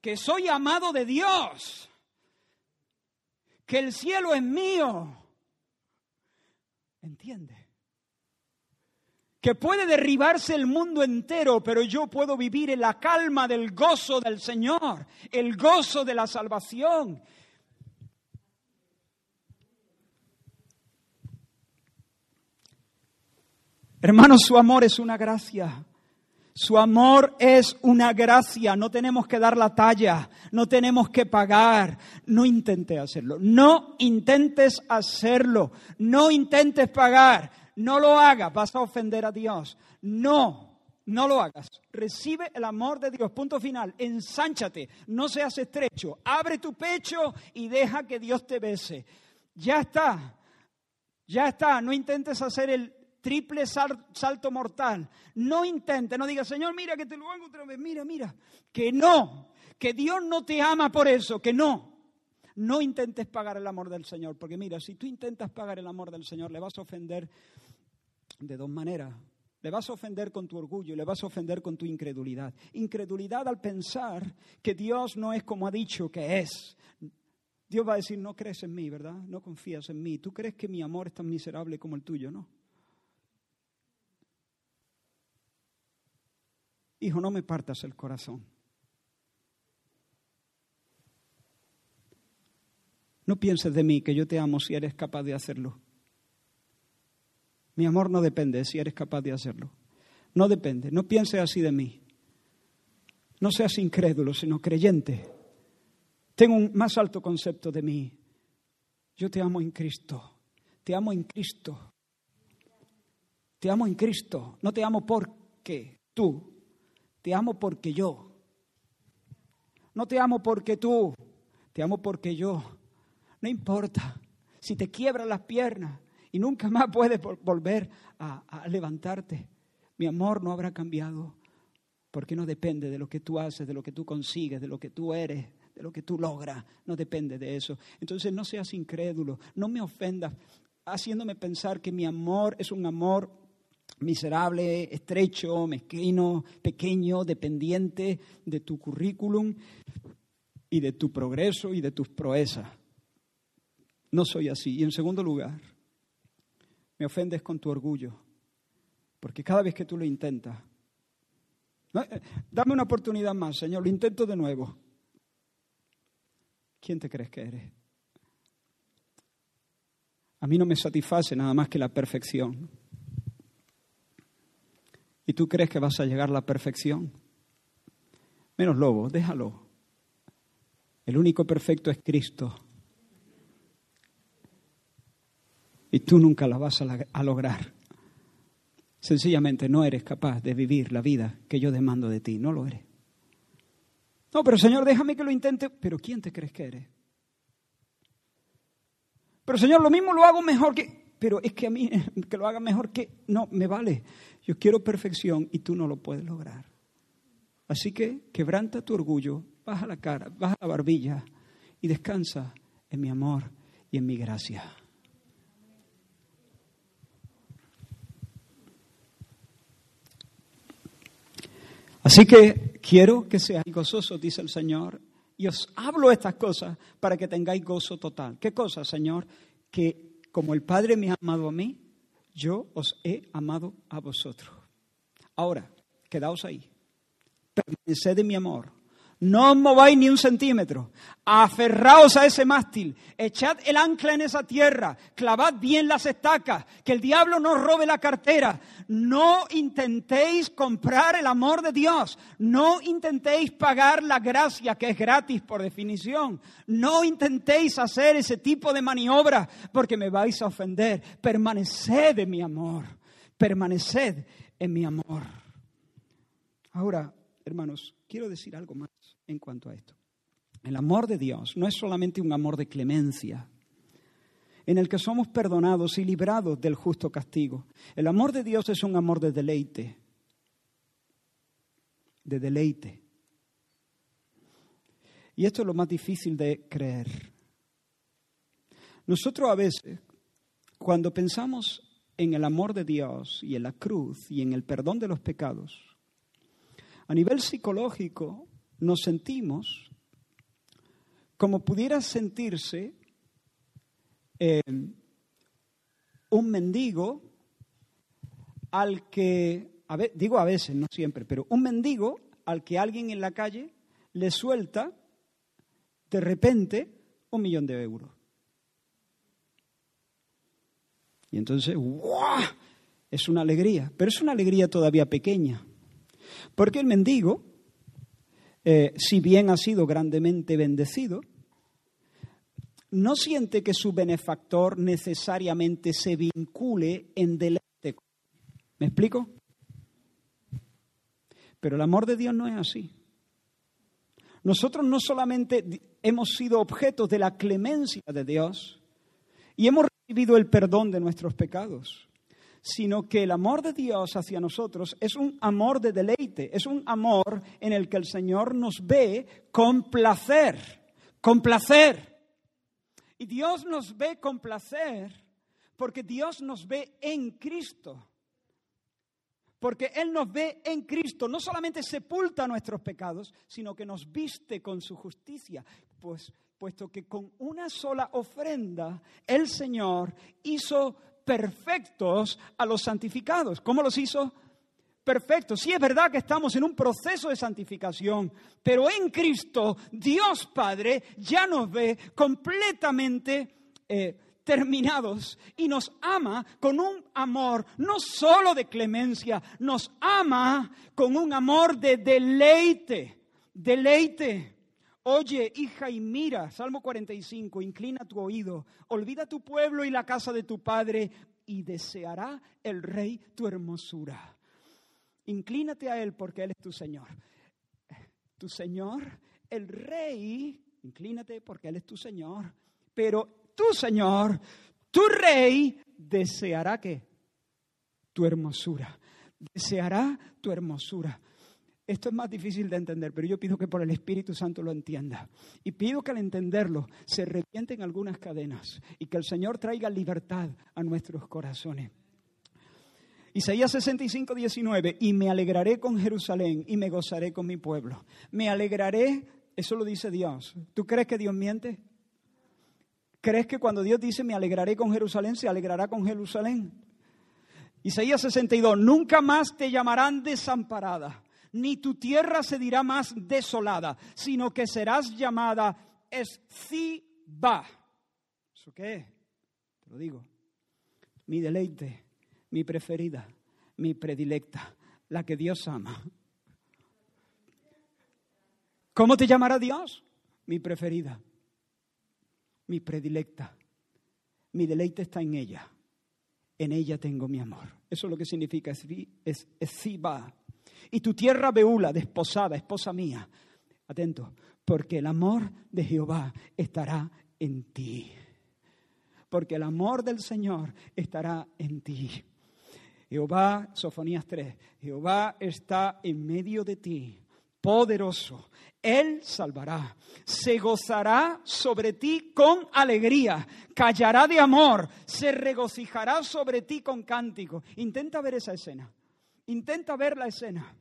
B: Que soy amado de Dios que el cielo es mío. ¿Entiende? Que puede derribarse el mundo entero, pero yo puedo vivir en la calma del gozo del Señor, el gozo de la salvación. Hermanos, su amor es una gracia. Su amor es una gracia, no tenemos que dar la talla, no tenemos que pagar. No intentes hacerlo, no intentes hacerlo, no intentes pagar, no lo hagas, vas a ofender a Dios. No, no lo hagas. Recibe el amor de Dios, punto final. Ensánchate, no seas estrecho, abre tu pecho y deja que Dios te bese. Ya está, ya está, no intentes hacer el triple salto mortal. No intente, no diga, Señor, mira que te lo hago otra vez, mira, mira. Que no, que Dios no te ama por eso, que no. No intentes pagar el amor del Señor, porque mira, si tú intentas pagar el amor del Señor, le vas a ofender de dos maneras. Le vas a ofender con tu orgullo y le vas a ofender con tu incredulidad. Incredulidad al pensar que Dios no es como ha dicho que es. Dios va a decir, no crees en mí, ¿verdad? No confías en mí. Tú crees que mi amor es tan miserable como el tuyo, ¿no? Hijo, no me partas el corazón. No pienses de mí que yo te amo si eres capaz de hacerlo. Mi amor no depende de si eres capaz de hacerlo. No depende. No pienses así de mí. No seas incrédulo, sino creyente. Tengo un más alto concepto de mí. Yo te amo en Cristo. Te amo en Cristo. Te amo en Cristo. No te amo porque tú te amo porque yo. No te amo porque tú, te amo porque yo. No importa si te quiebran las piernas y nunca más puedes volver a, a levantarte. Mi amor no habrá cambiado porque no depende de lo que tú haces, de lo que tú consigues, de lo que tú eres, de lo que tú logras. No depende de eso. Entonces no seas incrédulo, no me ofendas haciéndome pensar que mi amor es un amor miserable, estrecho, mezquino, pequeño, dependiente de tu currículum y de tu progreso y de tus proezas. No soy así. Y en segundo lugar, me ofendes con tu orgullo, porque cada vez que tú lo intentas, eh, dame una oportunidad más, Señor, lo intento de nuevo. ¿Quién te crees que eres? A mí no me satisface nada más que la perfección. ¿Y tú crees que vas a llegar a la perfección? Menos lobo, déjalo. El único perfecto es Cristo. Y tú nunca la vas a, a lograr. Sencillamente no eres capaz de vivir la vida que yo demando de ti. No lo eres. No, pero Señor, déjame que lo intente. Pero ¿quién te crees que eres? Pero Señor, lo mismo lo hago mejor que... Pero es que a mí <laughs> que lo haga mejor que... No, me vale. Yo quiero perfección y tú no lo puedes lograr. Así que quebranta tu orgullo, baja la cara, baja la barbilla y descansa en mi amor y en mi gracia. Así que quiero que seáis gozosos, dice el Señor, y os hablo estas cosas para que tengáis gozo total. ¿Qué cosas, Señor? Que como el Padre me ha amado a mí, yo os he amado a vosotros. Ahora, quedaos ahí. Permaneced de mi amor. No os mováis ni un centímetro. Aferraos a ese mástil. Echad el ancla en esa tierra. Clavad bien las estacas. Que el diablo no robe la cartera. No intentéis comprar el amor de Dios. No intentéis pagar la gracia que es gratis por definición. No intentéis hacer ese tipo de maniobras porque me vais a ofender. Permaneced en mi amor. Permaneced en mi amor. Ahora, hermanos, quiero decir algo más en cuanto a esto. El amor de Dios no es solamente un amor de clemencia, en el que somos perdonados y librados del justo castigo. El amor de Dios es un amor de deleite, de deleite. Y esto es lo más difícil de creer. Nosotros a veces, cuando pensamos en el amor de Dios y en la cruz y en el perdón de los pecados, a nivel psicológico nos sentimos como pudiera sentirse eh, un mendigo al que, digo a veces, no siempre, pero un mendigo al que alguien en la calle le suelta de repente un millón de euros. Y entonces, ¡guau! Es una alegría, pero es una alegría todavía pequeña. Porque el mendigo eh, si bien ha sido grandemente bendecido, no siente que su benefactor necesariamente se vincule en deleite. ¿Me explico? Pero el amor de Dios no es así. Nosotros no solamente hemos sido objetos de la clemencia de Dios y hemos recibido el perdón de nuestros pecados, sino que el amor de Dios hacia nosotros es un amor de deleite, es un amor en el que el Señor nos ve con placer, con placer. Y Dios nos ve con placer porque Dios nos ve en Cristo. Porque Él nos ve en Cristo, no solamente sepulta nuestros pecados, sino que nos viste con su justicia. Pues, puesto que con una sola ofrenda el Señor hizo perfectos a los santificados. ¿Cómo los hizo? Perfectos. Sí es verdad que estamos en un proceso de santificación, pero en Cristo Dios Padre ya nos ve completamente eh, terminados y nos ama con un amor no solo de clemencia, nos ama con un amor de deleite, deleite. Oye, hija, y mira, Salmo 45, inclina tu oído, olvida tu pueblo y la casa de tu padre, y deseará el rey tu hermosura. Inclínate a él porque él es tu Señor. Tu Señor, el rey, inclínate porque él es tu Señor, pero tu Señor, tu rey, deseará que tu hermosura, deseará tu hermosura. Esto es más difícil de entender, pero yo pido que por el Espíritu Santo lo entienda. Y pido que al entenderlo se revienten algunas cadenas y que el Señor traiga libertad a nuestros corazones. Isaías 65, 19, y me alegraré con Jerusalén y me gozaré con mi pueblo. Me alegraré, eso lo dice Dios. ¿Tú crees que Dios miente? ¿Crees que cuando Dios dice me alegraré con Jerusalén, se alegrará con Jerusalén? Isaías 62, nunca más te llamarán desamparada ni tu tierra se dirá más desolada, sino que serás llamada Esciba. ¿Eso qué Te lo digo. Mi deleite, mi preferida, mi predilecta, la que Dios ama. ¿Cómo te llamará Dios? Mi preferida, mi predilecta. Mi deleite está en ella. En ella tengo mi amor. Eso es lo que significa es, Siba. Y tu tierra Beula, desposada, esposa mía. Atento, porque el amor de Jehová estará en ti. Porque el amor del Señor estará en ti. Jehová, Sofonías 3, Jehová está en medio de ti, poderoso. Él salvará, se gozará sobre ti con alegría, callará de amor, se regocijará sobre ti con cántico. Intenta ver esa escena, intenta ver la escena.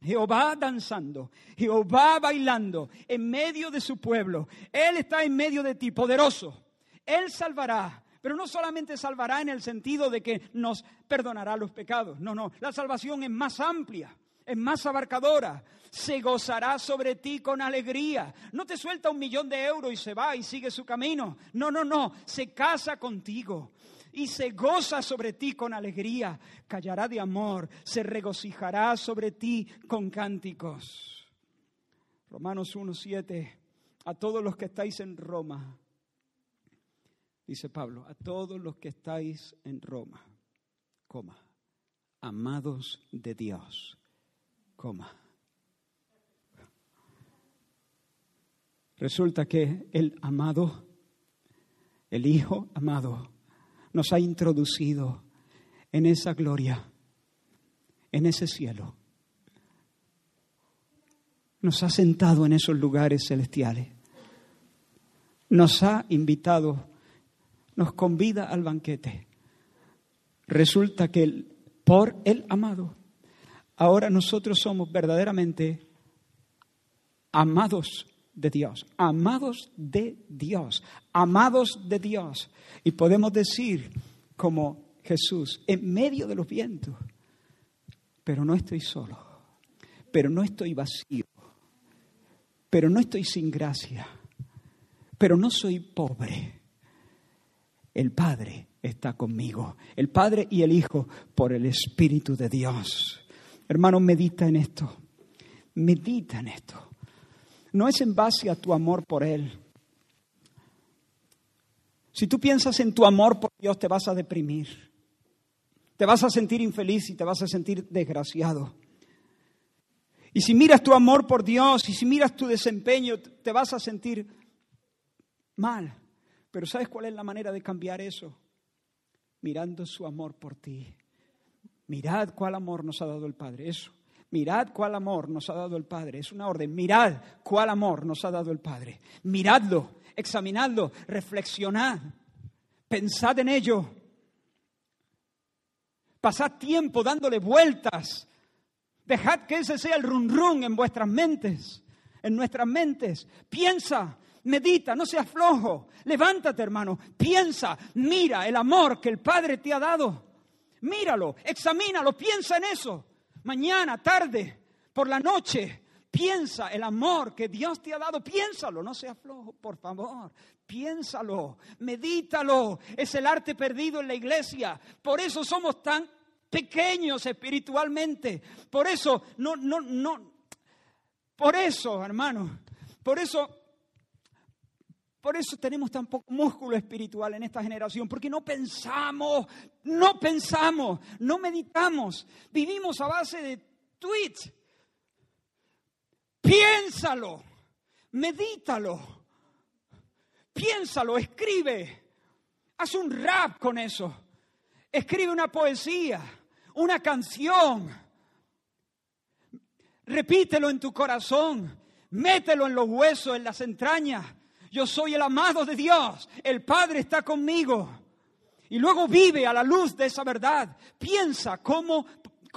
B: Jehová danzando, Jehová bailando en medio de su pueblo. Él está en medio de ti, poderoso. Él salvará, pero no solamente salvará en el sentido de que nos perdonará los pecados. No, no, la salvación es más amplia, es más abarcadora. Se gozará sobre ti con alegría. No te suelta un millón de euros y se va y sigue su camino. No, no, no. Se casa contigo y se goza sobre ti con alegría. Callará de amor, se regocijará sobre ti con cánticos. Romanos 1.7. A todos los que estáis en Roma dice Pablo, a todos los que estáis en Roma, coma, amados de Dios, coma. Resulta que el amado, el Hijo amado, nos ha introducido en esa gloria, en ese cielo. Nos ha sentado en esos lugares celestiales. Nos ha invitado nos convida al banquete. Resulta que por el amado, ahora nosotros somos verdaderamente amados de Dios, amados de Dios, amados de Dios. Y podemos decir como Jesús, en medio de los vientos, pero no estoy solo, pero no estoy vacío, pero no estoy sin gracia, pero no soy pobre el Padre está conmigo. El Padre y el Hijo por el Espíritu de Dios. Hermano, medita en esto. Medita en esto. No es en base a tu amor por Él. Si tú piensas en tu amor por Dios, te vas a deprimir. Te vas a sentir infeliz y te vas a sentir desgraciado. Y si miras tu amor por Dios y si miras tu desempeño, te vas a sentir mal. Pero ¿sabes cuál es la manera de cambiar eso? Mirando su amor por ti. Mirad cuál amor nos ha dado el Padre. Eso. Mirad cuál amor nos ha dado el Padre. Es una orden. Mirad cuál amor nos ha dado el Padre. Miradlo, examinadlo, reflexionad, pensad en ello. Pasad tiempo dándole vueltas. Dejad que ese sea el run run en vuestras mentes, en nuestras mentes. Piensa, medita, no seas flojo. Levántate, hermano. Piensa, mira el amor que el Padre te ha dado. Míralo, examínalo, piensa en eso. Mañana, tarde, por la noche, piensa el amor que Dios te ha dado. Piénsalo, no seas flojo, por favor. Piénsalo, medítalo. Es el arte perdido en la iglesia. Por eso somos tan pequeños espiritualmente. Por eso, no, no, no. Por eso, hermano. Por eso por eso tenemos tan poco músculo espiritual en esta generación, porque no pensamos, no pensamos, no meditamos, vivimos a base de tweets. Piénsalo, medítalo, piénsalo, escribe, haz un rap con eso, escribe una poesía, una canción, repítelo en tu corazón, mételo en los huesos, en las entrañas yo soy el amado de Dios. El Padre está conmigo. Y luego vive a la luz de esa verdad. Piensa cómo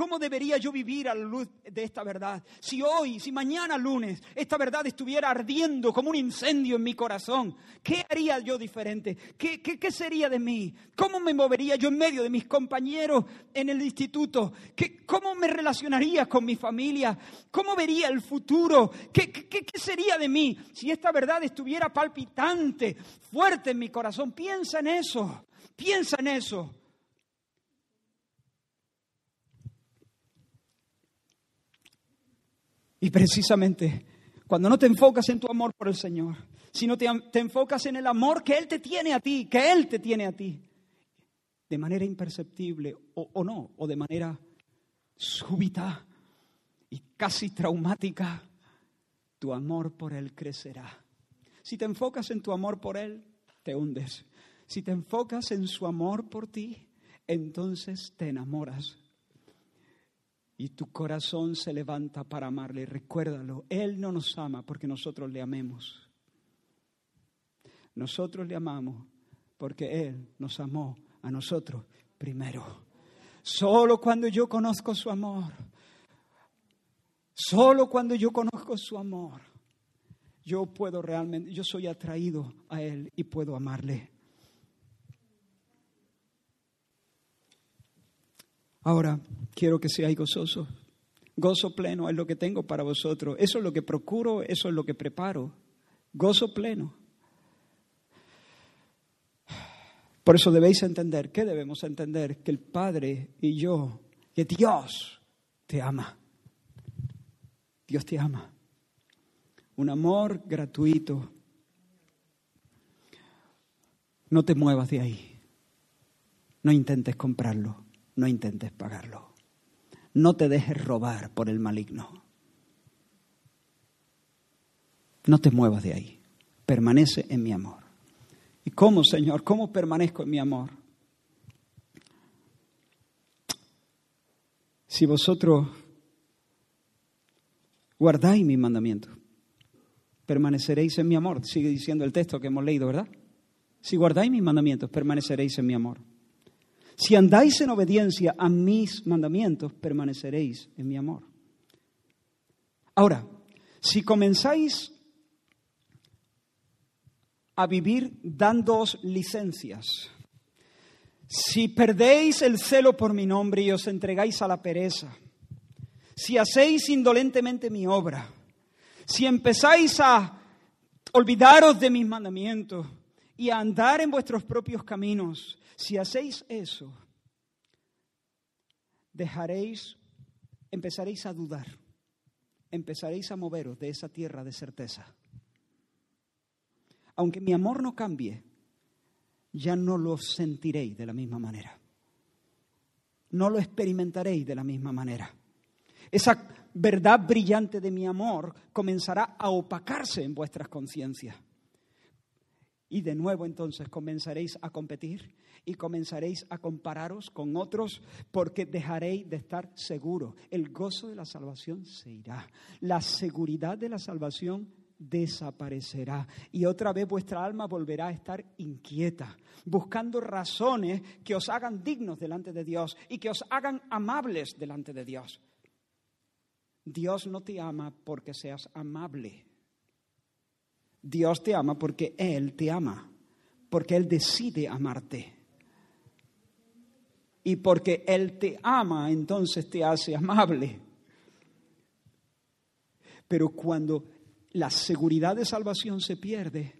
B: ¿Cómo debería yo vivir a la luz de esta verdad? Si hoy, si mañana lunes, esta verdad estuviera ardiendo como un incendio en mi corazón, ¿qué haría yo diferente? ¿Qué, qué, sería de mí? ¿Cómo me movería yo en medio de mis compañeros en el instituto? ¿Qué, ¿Cómo me relacionaría con mi familia? ¿Cómo vería el futuro? ¿Qué, qué, qué sería de mí si esta verdad estuviera palpitante, fuerte en mi corazón? Piensa en eso, piensa en eso. Y precisamente cuando no te enfocas en tu amor por el Señor, sino te, te enfocas en el amor que Él te tiene a ti, que Él te tiene a ti, de manera imperceptible o, o no, o de manera súbita y casi traumática, tu amor por Él crecerá. Si te enfocas en tu amor por Él, te hundes. Si te enfocas en su amor por ti, entonces te enamoras. Y tu corazón se levanta para amarle. Recuérdalo, Él no nos ama porque nosotros le amemos. Nosotros le amamos porque Él nos amó a nosotros primero. Solo cuando yo conozco su amor, solo cuando yo conozco su amor, yo puedo realmente, yo soy atraído a Él y puedo amarle. Ahora, quiero que seáis gozosos. Gozo pleno es lo que tengo para vosotros. Eso es lo que procuro, eso es lo que preparo. Gozo pleno. Por eso debéis entender, ¿qué debemos entender? Que el Padre y yo, que Dios te ama. Dios te ama. Un amor gratuito. No te muevas de ahí. No intentes comprarlo. No intentes pagarlo. No te dejes robar por el maligno. No te muevas de ahí. Permanece en mi amor. ¿Y cómo, Señor? ¿Cómo permanezco en mi amor? Si vosotros guardáis mi mandamiento, permaneceréis en mi amor. Sigue diciendo el texto que hemos leído, ¿verdad? Si guardáis mis mandamientos, permaneceréis en mi amor. Si andáis en obediencia a mis mandamientos, permaneceréis en mi amor. Ahora, si comenzáis a vivir dándoos licencias. Si perdéis el celo por mi nombre y os entregáis a la pereza, si hacéis indolentemente mi obra, si empezáis a olvidaros de mis mandamientos y a andar en vuestros propios caminos, si hacéis eso, dejaréis, empezaréis a dudar, empezaréis a moveros de esa tierra de certeza aunque mi amor no cambie, ya no lo sentiréis de la misma manera. No lo experimentaréis de la misma manera. Esa verdad brillante de mi amor comenzará a opacarse en vuestras conciencias. Y de nuevo entonces comenzaréis a competir y comenzaréis a compararos con otros porque dejaréis de estar seguros. El gozo de la salvación se irá. La seguridad de la salvación desaparecerá y otra vez vuestra alma volverá a estar inquieta, buscando razones que os hagan dignos delante de Dios y que os hagan amables delante de Dios. Dios no te ama porque seas amable. Dios te ama porque Él te ama, porque Él decide amarte. Y porque Él te ama, entonces te hace amable. Pero cuando la seguridad de salvación se pierde,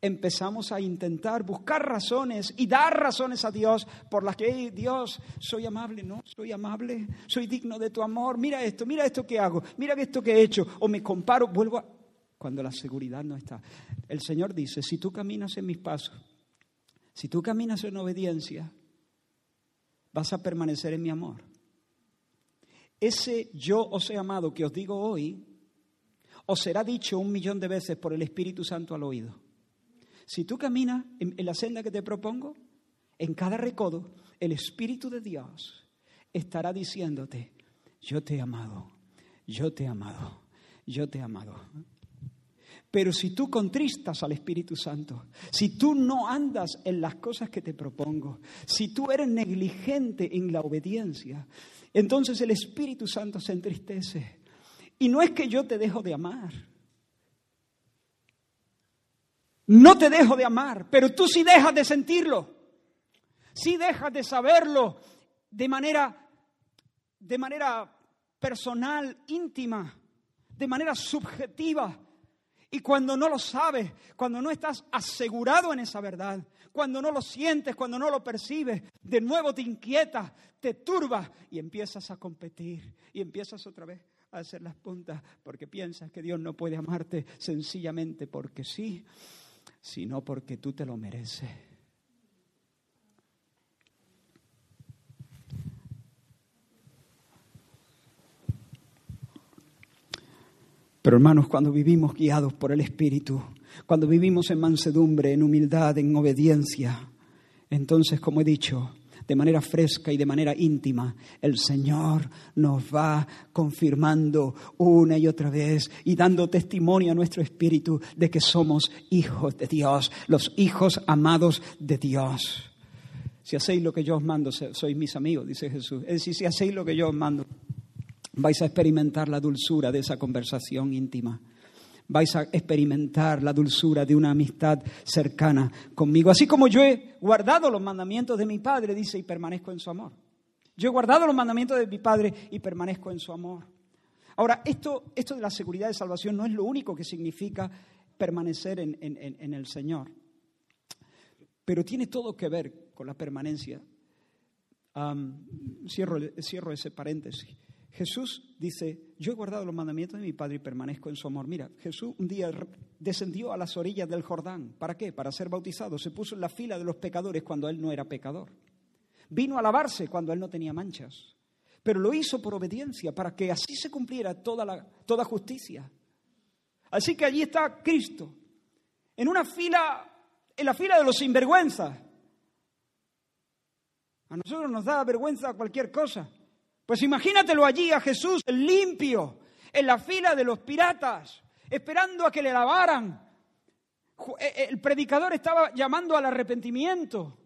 B: empezamos a intentar buscar razones y dar razones a Dios por las que, Dios, soy amable, no, soy amable, soy digno de tu amor, mira esto, mira esto que hago, mira esto que he hecho, o me comparo, vuelvo a... Cuando la seguridad no está. El Señor dice, si tú caminas en mis pasos, si tú caminas en obediencia, vas a permanecer en mi amor. Ese yo os he amado que os digo hoy os será dicho un millón de veces por el Espíritu Santo al oído. Si tú caminas en, la senda que te propongo, en cada recodo, el Espíritu de Dios estará diciéndote, yo te he amado, yo te he amado, yo te he amado. Pero si tú contristas al Espíritu Santo, si tú no andas en las cosas que te propongo, si tú eres negligente en la obediencia, entonces el Espíritu Santo se entristece y no es que yo te dejo de amar. No te dejo de amar, pero tú sí dejas de sentirlo. Sí dejas de saberlo de manera, de manera personal, íntima, de manera subjetiva. Y cuando no lo sabes, cuando no estás asegurado en esa verdad, cuando no lo sientes, cuando no lo percibes, de nuevo te inquieta, te turba y empiezas a competir y empiezas otra vez hacer las puntas porque piensas que Dios no puede amarte sencillamente porque sí, sino porque tú te lo mereces. Pero hermanos, cuando vivimos guiados por el Espíritu, cuando vivimos en mansedumbre, en humildad, en obediencia, entonces, como he dicho, de manera fresca y de manera íntima, el Señor nos va confirmando una y otra vez y dando testimonio a nuestro espíritu de que somos hijos de Dios, los hijos amados de Dios. Si hacéis lo que yo os mando, sois mis amigos, dice Jesús. Es decir, si hacéis lo que yo os mando, vais a experimentar la dulzura de esa conversación íntima vais a experimentar la dulzura de una amistad cercana conmigo. Así como yo he guardado los mandamientos de mi Padre, dice, y permanezco en su amor. Yo he guardado los mandamientos de mi Padre y permanezco en su amor. Ahora, esto, esto de la seguridad de salvación no es lo único que significa permanecer en, el Señor, pero tiene todo que ver con la permanencia. cierro, cierro ese paréntesis. Jesús dice, yo he guardado los mandamientos de mi Padre y permanezco en su amor. Mira, Jesús un día descendió a las orillas del Jordán. ¿Para qué? Para ser bautizado. Se puso en la fila de los pecadores cuando él no era pecador. Vino a lavarse cuando él no tenía manchas. Pero lo hizo por obediencia, para que así se cumpliera toda, la, toda justicia. Así que allí está Cristo, en una fila, en la fila de los sinvergüenzas. A nosotros nos da vergüenza cualquier cosa. Pues imagínatelo allí a Jesús limpio, en la fila de los piratas, esperando a que le lavaran. Eh, eh, el predicador estaba llamando al arrepentimiento.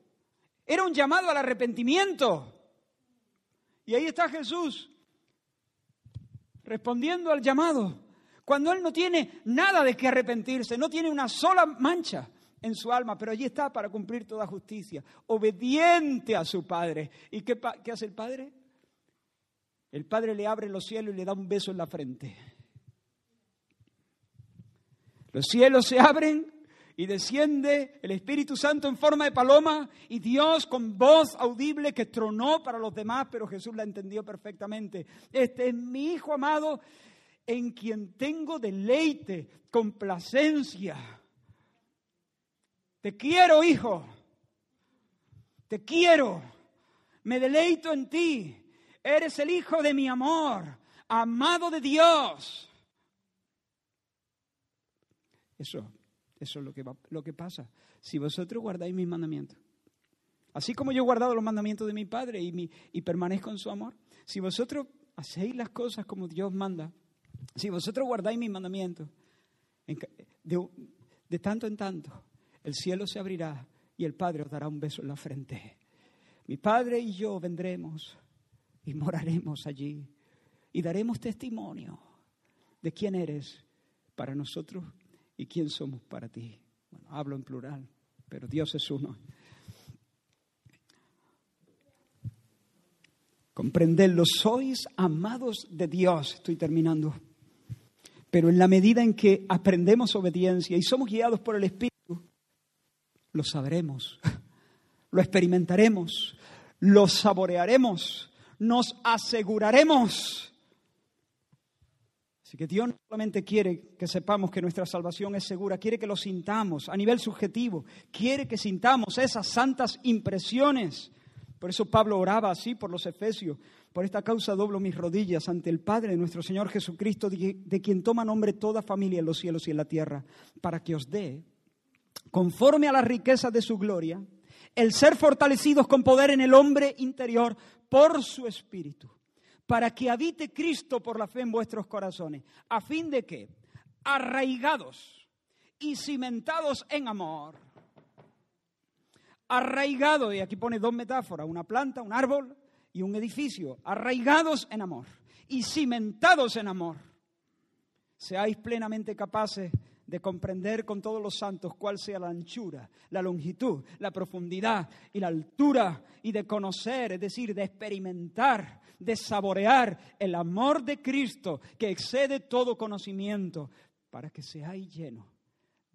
B: Era un llamado al arrepentimiento. Y ahí está Jesús respondiendo al llamado. Cuando él no tiene nada de qué arrepentirse, no tiene una sola mancha en su alma, pero allí está para cumplir toda justicia, obediente a su Padre. ¿Y qué, qué hace el Padre? El Padre le abre los cielos y le da un beso en la frente. Los cielos se abren y desciende el Espíritu Santo en forma de paloma y Dios con voz audible que tronó para los demás, pero Jesús la entendió perfectamente. Este es mi Hijo amado en quien tengo deleite, complacencia. Te quiero, hijo. Te quiero. Me deleito en ti. Eres el hijo de mi amor, amado de Dios. Eso, eso es lo que, lo que pasa. Si vosotros guardáis mis mandamientos, así como yo he guardado los mandamientos de mi Padre y, mi, y permanezco en su amor, si vosotros hacéis las cosas como Dios manda, si vosotros guardáis mis mandamientos, de, de tanto en tanto, el cielo se abrirá y el Padre os dará un beso en la frente. Mi Padre y yo vendremos moraremos allí y daremos testimonio de quién eres para nosotros y quién somos para ti. Hablo en plural, pero Dios es uno. Comprenderlo, sois amados de Dios. Estoy terminando. Pero en la medida en que aprendemos obediencia y somos guiados por el Espíritu, lo sabremos, lo experimentaremos, lo saborearemos nos aseguraremos. Así que Dios no solamente quiere que sepamos que nuestra salvación es segura, quiere que lo sintamos a nivel subjetivo, quiere que sintamos esas santas impresiones. Por eso Pablo oraba así por los efesios. Por esta causa doblo mis rodillas ante el Padre de nuestro Señor Jesucristo, de quien toma nombre toda familia en los cielos y en la tierra, para que os dé, conforme a la riqueza de su gloria, el ser fortalecidos con poder en el hombre interior por su Espíritu, para que habite Cristo por la fe en vuestros corazones, a fin de que, arraigados y cimentados en amor, arraigados, y aquí pone dos metáforas, una planta, un árbol y un edificio, arraigados en amor y cimentados en amor, seáis plenamente capaces de comprender con todos los santos cuál sea la anchura, la longitud, la profundidad y la altura, y de conocer, es decir, de experimentar, de saborear el amor de Cristo que excede todo conocimiento, para que seáis llenos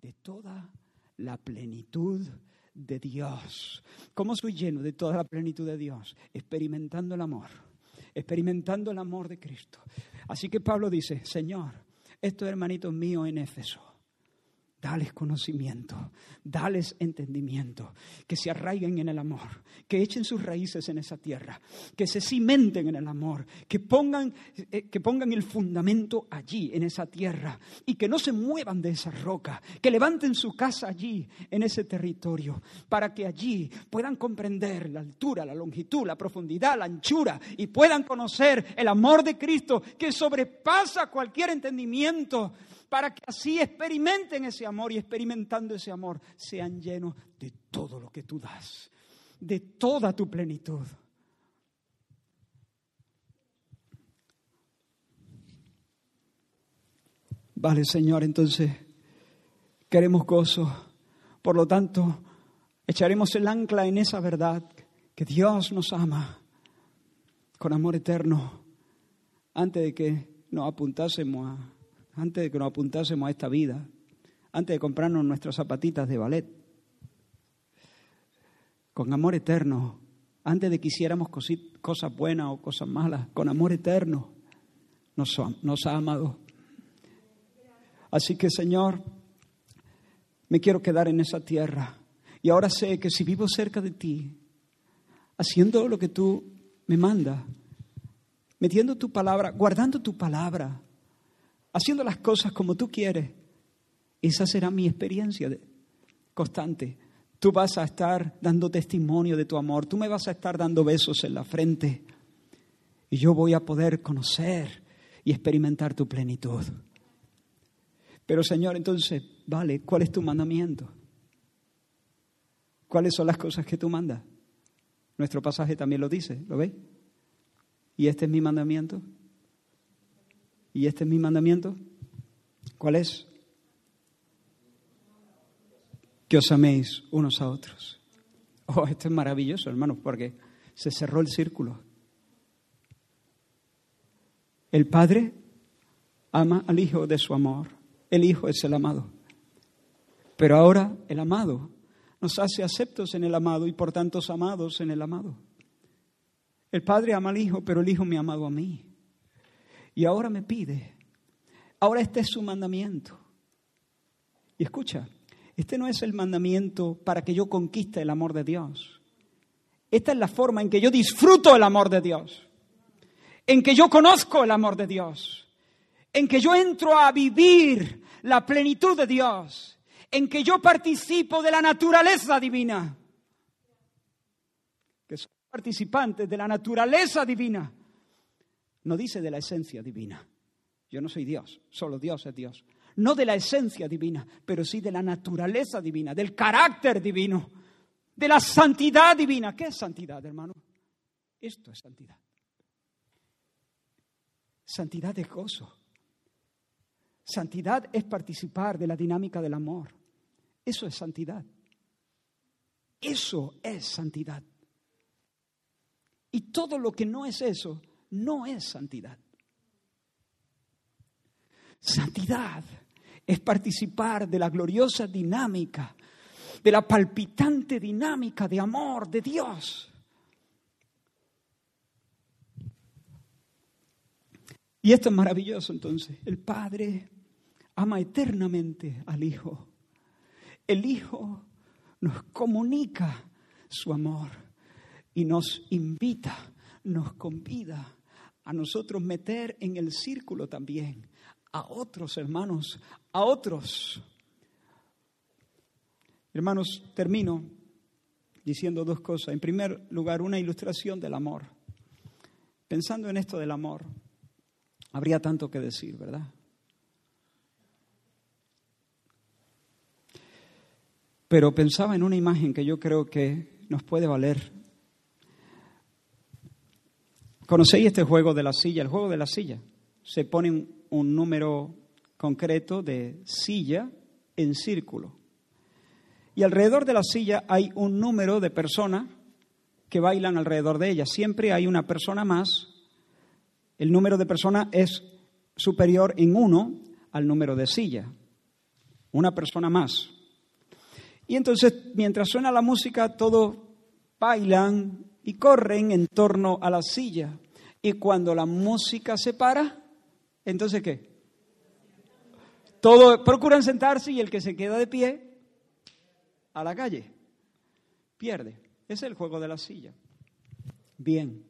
B: de toda la plenitud de Dios. ¿Cómo soy lleno de toda la plenitud de Dios? Experimentando el amor experimentando el amor de Cristo. Así que Pablo dice, Señor, estos hermanitos míos en Éfeso, Dales conocimiento, dales entendimiento, que se arraiguen en el amor, que echen sus raíces en esa tierra, que se cimenten en el amor, que pongan, eh, que pongan el fundamento allí, en esa tierra, y que no se muevan de esa roca, que levanten su casa allí, en ese territorio, para que allí puedan comprender la altura, la longitud, la profundidad, la anchura, y puedan conocer el amor de Cristo que sobrepasa cualquier entendimiento para que así experimenten ese amor y experimentando ese amor sean llenos de todo lo que tú das, de toda tu plenitud. Vale, Señor, entonces queremos gozo. Por lo tanto, echaremos el ancla en esa verdad que Dios nos ama con amor eterno antes de que nos apuntásemos a antes de que nos apuntásemos a esta vida, antes de comprarnos nuestras zapatitas de ballet, con amor eterno, antes de que hiciéramos cosas buenas o cosas malas, con amor eterno, nos, nos ha amado. Así que, Señor, me quiero quedar en esa tierra. Y ahora sé que si vivo cerca de ti, haciendo lo que tú me mandas, metiendo tu palabra, guardando tu palabra, haciendo las cosas como tú quieres, esa será mi experiencia constante. Tú vas a estar dando testimonio de tu amor, tú me vas a estar dando besos en la frente y yo voy a poder conocer y experimentar tu plenitud. Pero Señor, entonces, vale, ¿cuál es tu mandamiento? ¿Cuáles son las cosas que tú mandas? Nuestro pasaje también lo dice, ¿lo veis? ¿Y este es mi mandamiento? Y este es mi mandamiento. ¿Cuál es? Que os améis unos a otros. Oh, esto es maravilloso, hermanos, porque se cerró el círculo. El Padre ama al Hijo de su amor. El Hijo es el amado. Pero ahora el amado nos hace aceptos en el amado y por tanto amados en el amado. El Padre ama al Hijo, pero el Hijo me ha amado a mí. Y ahora me pide, ahora este es su mandamiento. Y escucha, este no es el mandamiento para que yo conquiste el amor de Dios. Esta es la forma en que yo disfruto el amor de Dios, en que yo conozco el amor de Dios, en que yo entro a vivir la plenitud de Dios, en que yo participo de la naturaleza divina, que soy participante de la naturaleza divina no dice de la esencia divina. Yo no soy Dios, solo Dios es Dios. No de la esencia divina, pero sí de la naturaleza divina, del carácter divino, de la santidad divina. ¿Qué es santidad, hermano? Esto es santidad. Santidad de gozo. Santidad es participar de la dinámica del amor. Eso es santidad. Eso es santidad. Y todo lo que no es eso no es santidad. Santidad es participar de la gloriosa dinámica, de la palpitante dinámica de amor de Dios. Y esto es maravilloso entonces. El Padre ama eternamente al Hijo. El Hijo nos comunica su amor y nos invita, nos convida a nosotros meter en el círculo también a otros hermanos, a otros. Hermanos, termino diciendo dos cosas. En primer lugar, una ilustración del amor. Pensando en esto del amor, habría tanto que decir, ¿verdad? Pero pensaba en una imagen que yo creo que nos puede valer ¿Conocéis este juego de la silla? El juego de la silla. Se pone un, número concreto de silla en círculo. Y alrededor de la silla hay un número de personas que bailan alrededor de ella. Siempre hay una persona más. El número de personas es superior en uno al número de silla. Una persona más. Y entonces, mientras suena la música, todos bailan y corren en torno a la silla. Y cuando la música se para, entonces ¿qué? Todos procuran sentarse y el que se queda de pie a la calle pierde. Ese es el juego de la silla. Bien,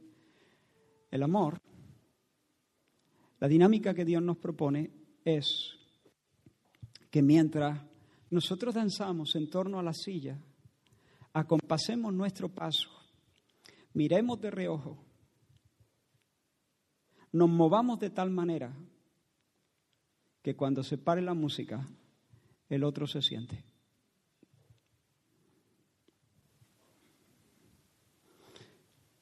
B: el amor, la dinámica que Dios nos propone es que mientras nosotros danzamos en torno a la silla, acompasemos nuestro paso, miremos de reojo, nos movamos de tal manera que cuando se pare la música, el otro se siente.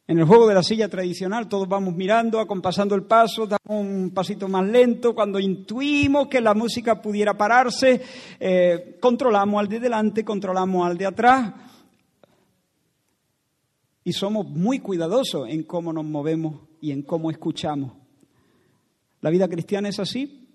B: En el juego de la silla tradicional todos vamos mirando, acompasando el paso, damos un pasito más lento. Cuando intuimos que la música pudiera pararse, eh, controlamos al de delante, controlamos al de atrás. Y somos muy cuidadosos en cómo nos movemos y en cómo escuchamos. La vida cristiana es así,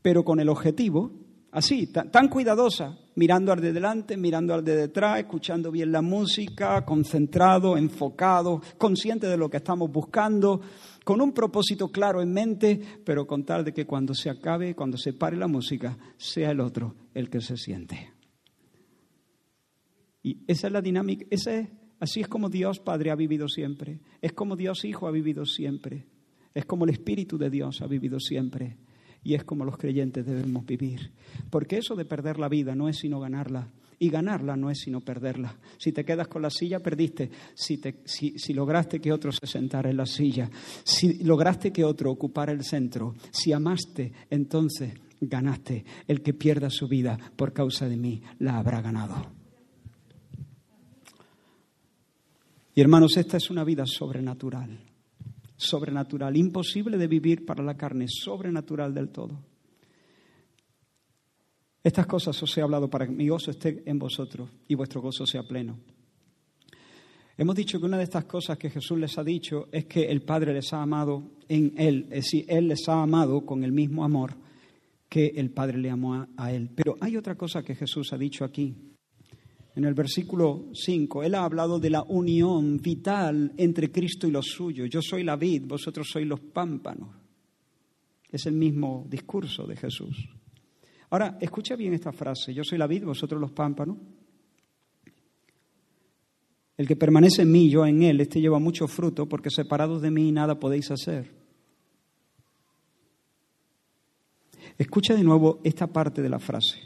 B: pero con el objetivo, así, tan cuidadosa, mirando al de delante, mirando al de detrás, escuchando bien la música, concentrado, enfocado, consciente de lo que estamos buscando, con un propósito claro en mente, pero con tal de que cuando se acabe, cuando se pare la música, sea el otro el que se siente. Y esa es la dinámica, así es como Dios Padre ha vivido siempre, es como Dios Hijo ha vivido siempre, es como el Espíritu de Dios ha vivido siempre. Y es como los creyentes debemos vivir. Porque eso de perder la vida no es sino ganarla. Y ganarla no es sino perderla. Si te quedas con la silla, perdiste. Si, si, lograste que otro se sentara en la silla, si lograste que otro ocupara el centro, si amaste, entonces ganaste. El que pierda su vida por causa de mí, la habrá ganado. Y hermanos, esta es una vida sobrenatural sobrenatural, imposible de vivir para la carne, sobrenatural del todo. Estas cosas os he hablado para que mi gozo esté en vosotros y vuestro gozo sea pleno. Hemos dicho que una de estas cosas que Jesús les ha dicho es que el Padre les ha amado en Él, es decir, Él les ha amado con el mismo amor que el Padre le amó a Él. Pero hay otra cosa que Jesús ha dicho aquí, en el versículo 5, Él ha hablado de la unión vital entre Cristo y los suyos. Yo soy la vid, vosotros sois los pámpanos. Es el mismo discurso de Jesús. Ahora, escucha bien esta frase. Yo soy la vid, vosotros los pámpanos. El que permanece en mí, yo en él, este lleva mucho fruto, porque separados de mí nada podéis hacer. Escucha de nuevo esta parte de la frase.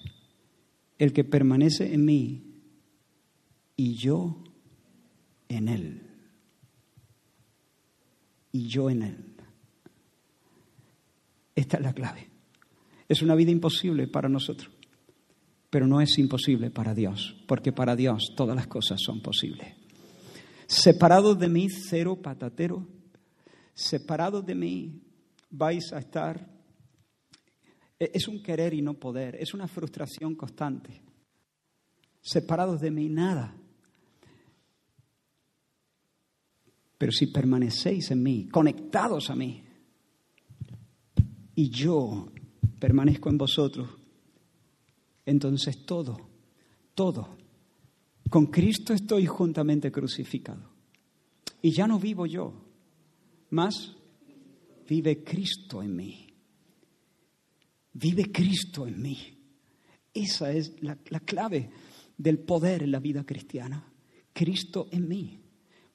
B: El que permanece en mí, y yo en Él. Y yo en Él. Esta es la clave. Es una vida imposible para nosotros, pero no es imposible para Dios, porque para Dios todas las cosas son posibles. Separados de mí, cero patatero, separados de mí vais a estar... Es un querer y no poder, es una frustración constante. Separados de mí, nada. Pero si permanecéis en mí, conectados a mí, y yo permanezco en vosotros, entonces todo, todo, con Cristo estoy juntamente crucificado. Y ya no vivo yo, más vive Cristo en mí. Vive Cristo en mí. Esa es la, la clave del poder en la vida cristiana. Cristo en mí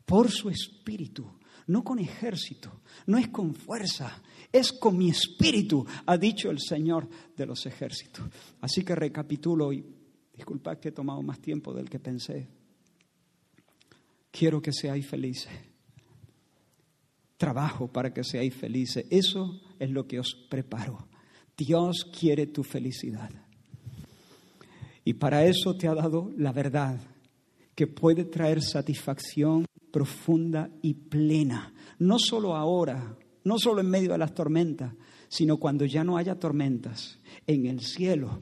B: por su espíritu, no con ejército, no es con fuerza, es con mi espíritu, ha dicho el Señor de los ejércitos. Así que recapitulo y disculpad que he tomado más tiempo del que pensé. Quiero que seáis felices. Trabajo para que seáis felices. Eso es lo que os preparo. Dios quiere tu felicidad. Y para eso te ha dado la verdad que puede traer satisfacción profunda y plena, no solo ahora, no solo en medio de las tormentas, sino cuando ya no haya tormentas, en el cielo.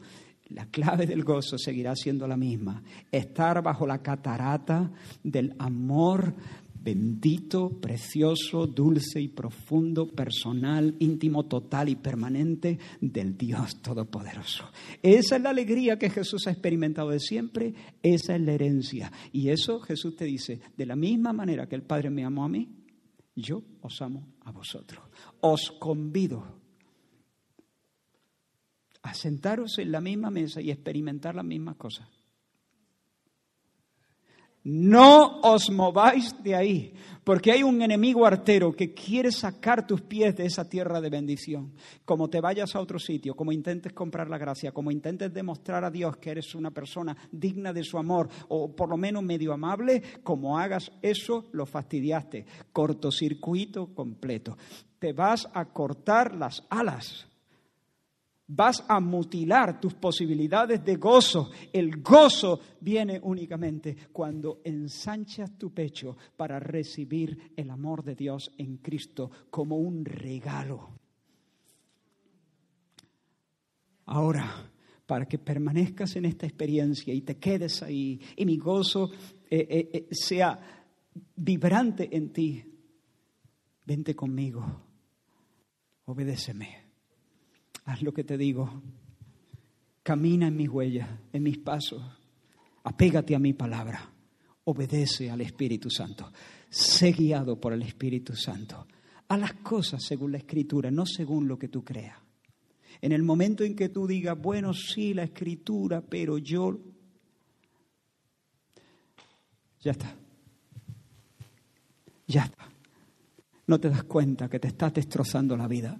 B: La clave del gozo seguirá siendo la misma, estar bajo la catarata del amor bendito, precioso, dulce y profundo, personal, íntimo, total y permanente del Dios Todopoderoso. Esa es la alegría que Jesús ha experimentado de siempre, esa es la herencia. Y eso Jesús te dice, de la misma manera que el Padre me amó a mí, yo os amo a vosotros. Os convido a sentaros en la misma mesa y experimentar las mismas cosas. No os mováis de ahí, porque hay un enemigo artero que quiere sacar tus pies de esa tierra de bendición. Como te vayas a otro sitio, como intentes comprar la gracia, como intentes demostrar a Dios que eres una persona digna de su amor o por lo menos medio amable, como hagas eso, lo fastidiaste. Cortocircuito completo. Te vas a cortar las alas vas a mutilar tus posibilidades de gozo. El gozo viene únicamente cuando ensanchas tu pecho para recibir el amor de Dios en Cristo como un regalo. Ahora, para que permanezcas en esta experiencia y te quedes ahí y mi gozo eh, eh, eh, sea vibrante en ti, vente conmigo, obedéceme. Haz lo que te digo. Camina en mis huellas, en mis pasos. Apégate a mi palabra. Obedece al Espíritu Santo. Sé guiado por el Espíritu Santo. A las cosas según la Escritura, no según lo que tú creas. En el momento en que tú digas, bueno, sí, la Escritura, pero yo... Ya está. Ya está. No te das cuenta que te estás destrozando la vida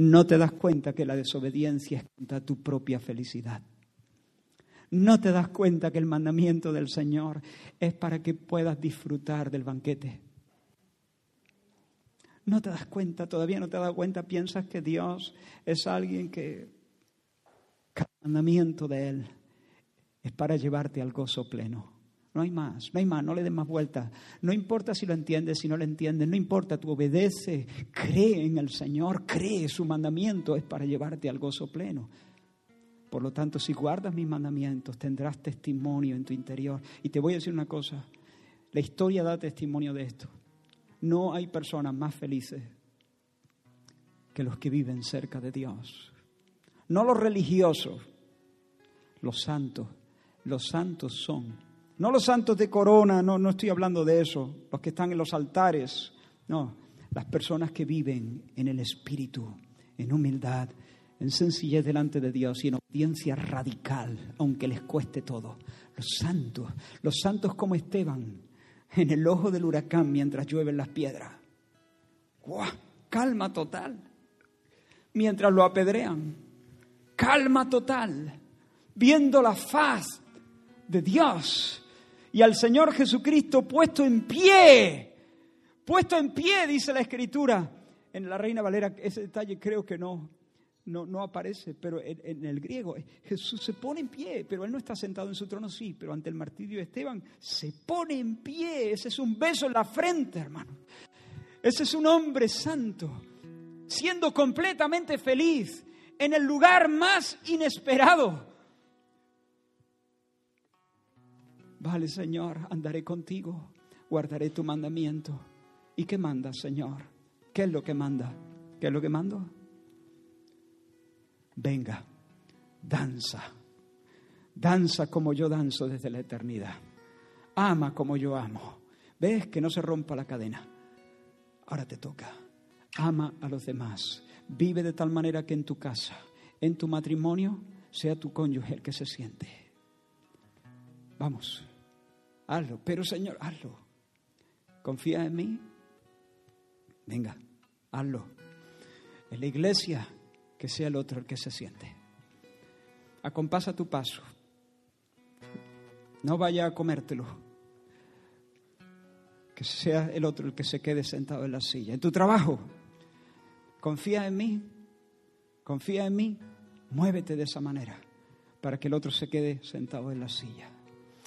B: no te das cuenta que la desobediencia es contra tu propia felicidad. No te das cuenta que el mandamiento del Señor es para que puedas disfrutar del banquete. No te das cuenta, todavía no te dado cuenta, piensas que Dios es alguien que cada mandamiento de Él es para llevarte al gozo pleno. No hay más, no hay más, no le des más vueltas. No importa si lo entiendes, si no lo entiendes, no importa, tú obedece, cree en el Señor, cree su mandamiento, es para llevarte al gozo pleno. Por lo tanto, si guardas mis mandamientos, tendrás testimonio en tu interior. Y te voy a decir una cosa, la historia da testimonio de esto. No hay personas más felices que los que viven cerca de Dios. No los religiosos, los santos. Los santos son no los santos de corona, no, no estoy hablando de eso, los que están en los altares, no, las personas que viven en el Espíritu, en humildad, en sencillez delante de Dios y en obediencia radical, aunque les cueste todo. Los santos, los santos como Esteban, en el ojo del huracán mientras llueven las piedras. ¡Guau! Calma total. Mientras lo apedrean. Calma total. Viendo la faz de Dios y al Señor Jesucristo puesto en pie, puesto en pie, dice la Escritura. En la Reina Valera ese detalle creo que no, no, no aparece, pero en, en, el griego Jesús se pone en pie, pero Él no está sentado en su trono, sí, pero ante el martirio de Esteban se pone en pie. Ese es un beso en la frente, hermano. Ese es un hombre santo, siendo completamente feliz en el lugar más inesperado. Vale, Señor, andaré contigo, guardaré tu mandamiento. ¿Y qué manda, Señor? ¿Qué es lo que manda? ¿Qué es lo que mando? Venga, danza. Danza como yo danzo desde la eternidad. Ama como yo amo. ¿Ves que no se rompa la cadena? Ahora te toca. Ama a los demás. Vive de tal manera que en tu casa, en tu matrimonio, sea tu cónyuge el que se siente. Vamos hazlo. Pero Señor, hazlo. ¿Confía en mí? Venga, hazlo. En la iglesia, que sea el otro el que se siente. Acompasa tu paso. No vaya a comértelo. Que sea el otro el que se quede sentado en la silla. En tu trabajo, confía en mí. Confía en mí. Muévete de esa manera para que el otro se quede sentado en la silla.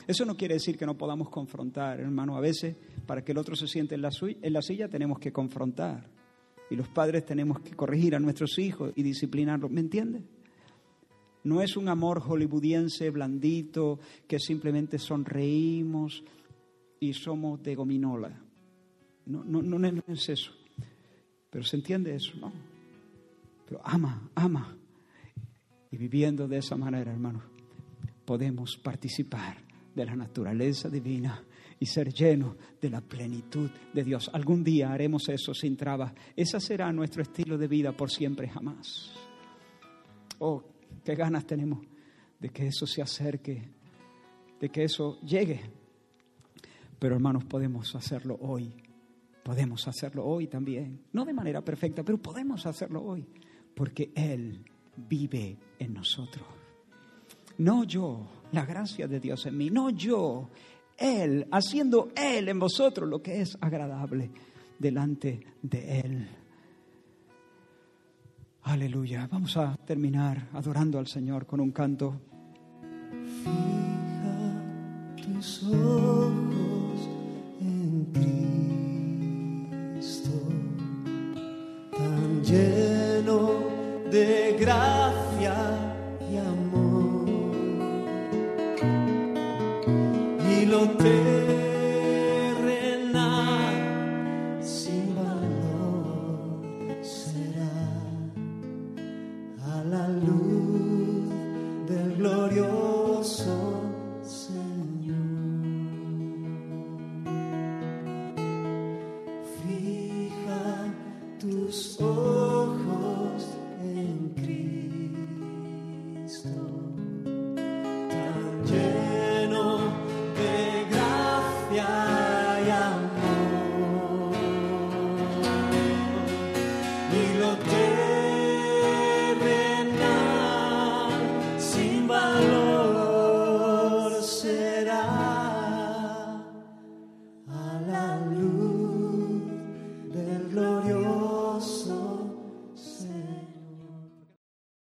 B: Eso no quiere decir que no podamos confrontar, hermano. A veces, para que el otro se siente en la, silla, tenemos que confrontar. Y los padres tenemos que corregir a nuestros hijos y disciplinarlos. ¿Me entiendes? No es un amor hollywoodiense blandito que simplemente sonreímos y somos de gominola. No, no, no, no es eso. Pero se entiende eso, ¿no? Pero ama, ama. Y viviendo de esa manera, hermano, podemos participar de la naturaleza divina y ser lleno de la plenitud de Dios. Algún día haremos eso sin trabas. Ese será nuestro estilo de vida por siempre jamás. Oh, qué ganas tenemos de que eso se acerque, de que eso llegue. Pero hermanos, podemos hacerlo hoy. Podemos hacerlo hoy también. No de manera perfecta, pero podemos hacerlo hoy. Porque Él vive en nosotros. No yo, la gracia de Dios en mí, no yo, Él, haciendo Él en vosotros lo que es agradable delante de Él. Aleluya. Vamos a terminar adorando al Señor con un canto.
C: Fija tus ojos en Cristo, tan lleno de gracia y amor. Y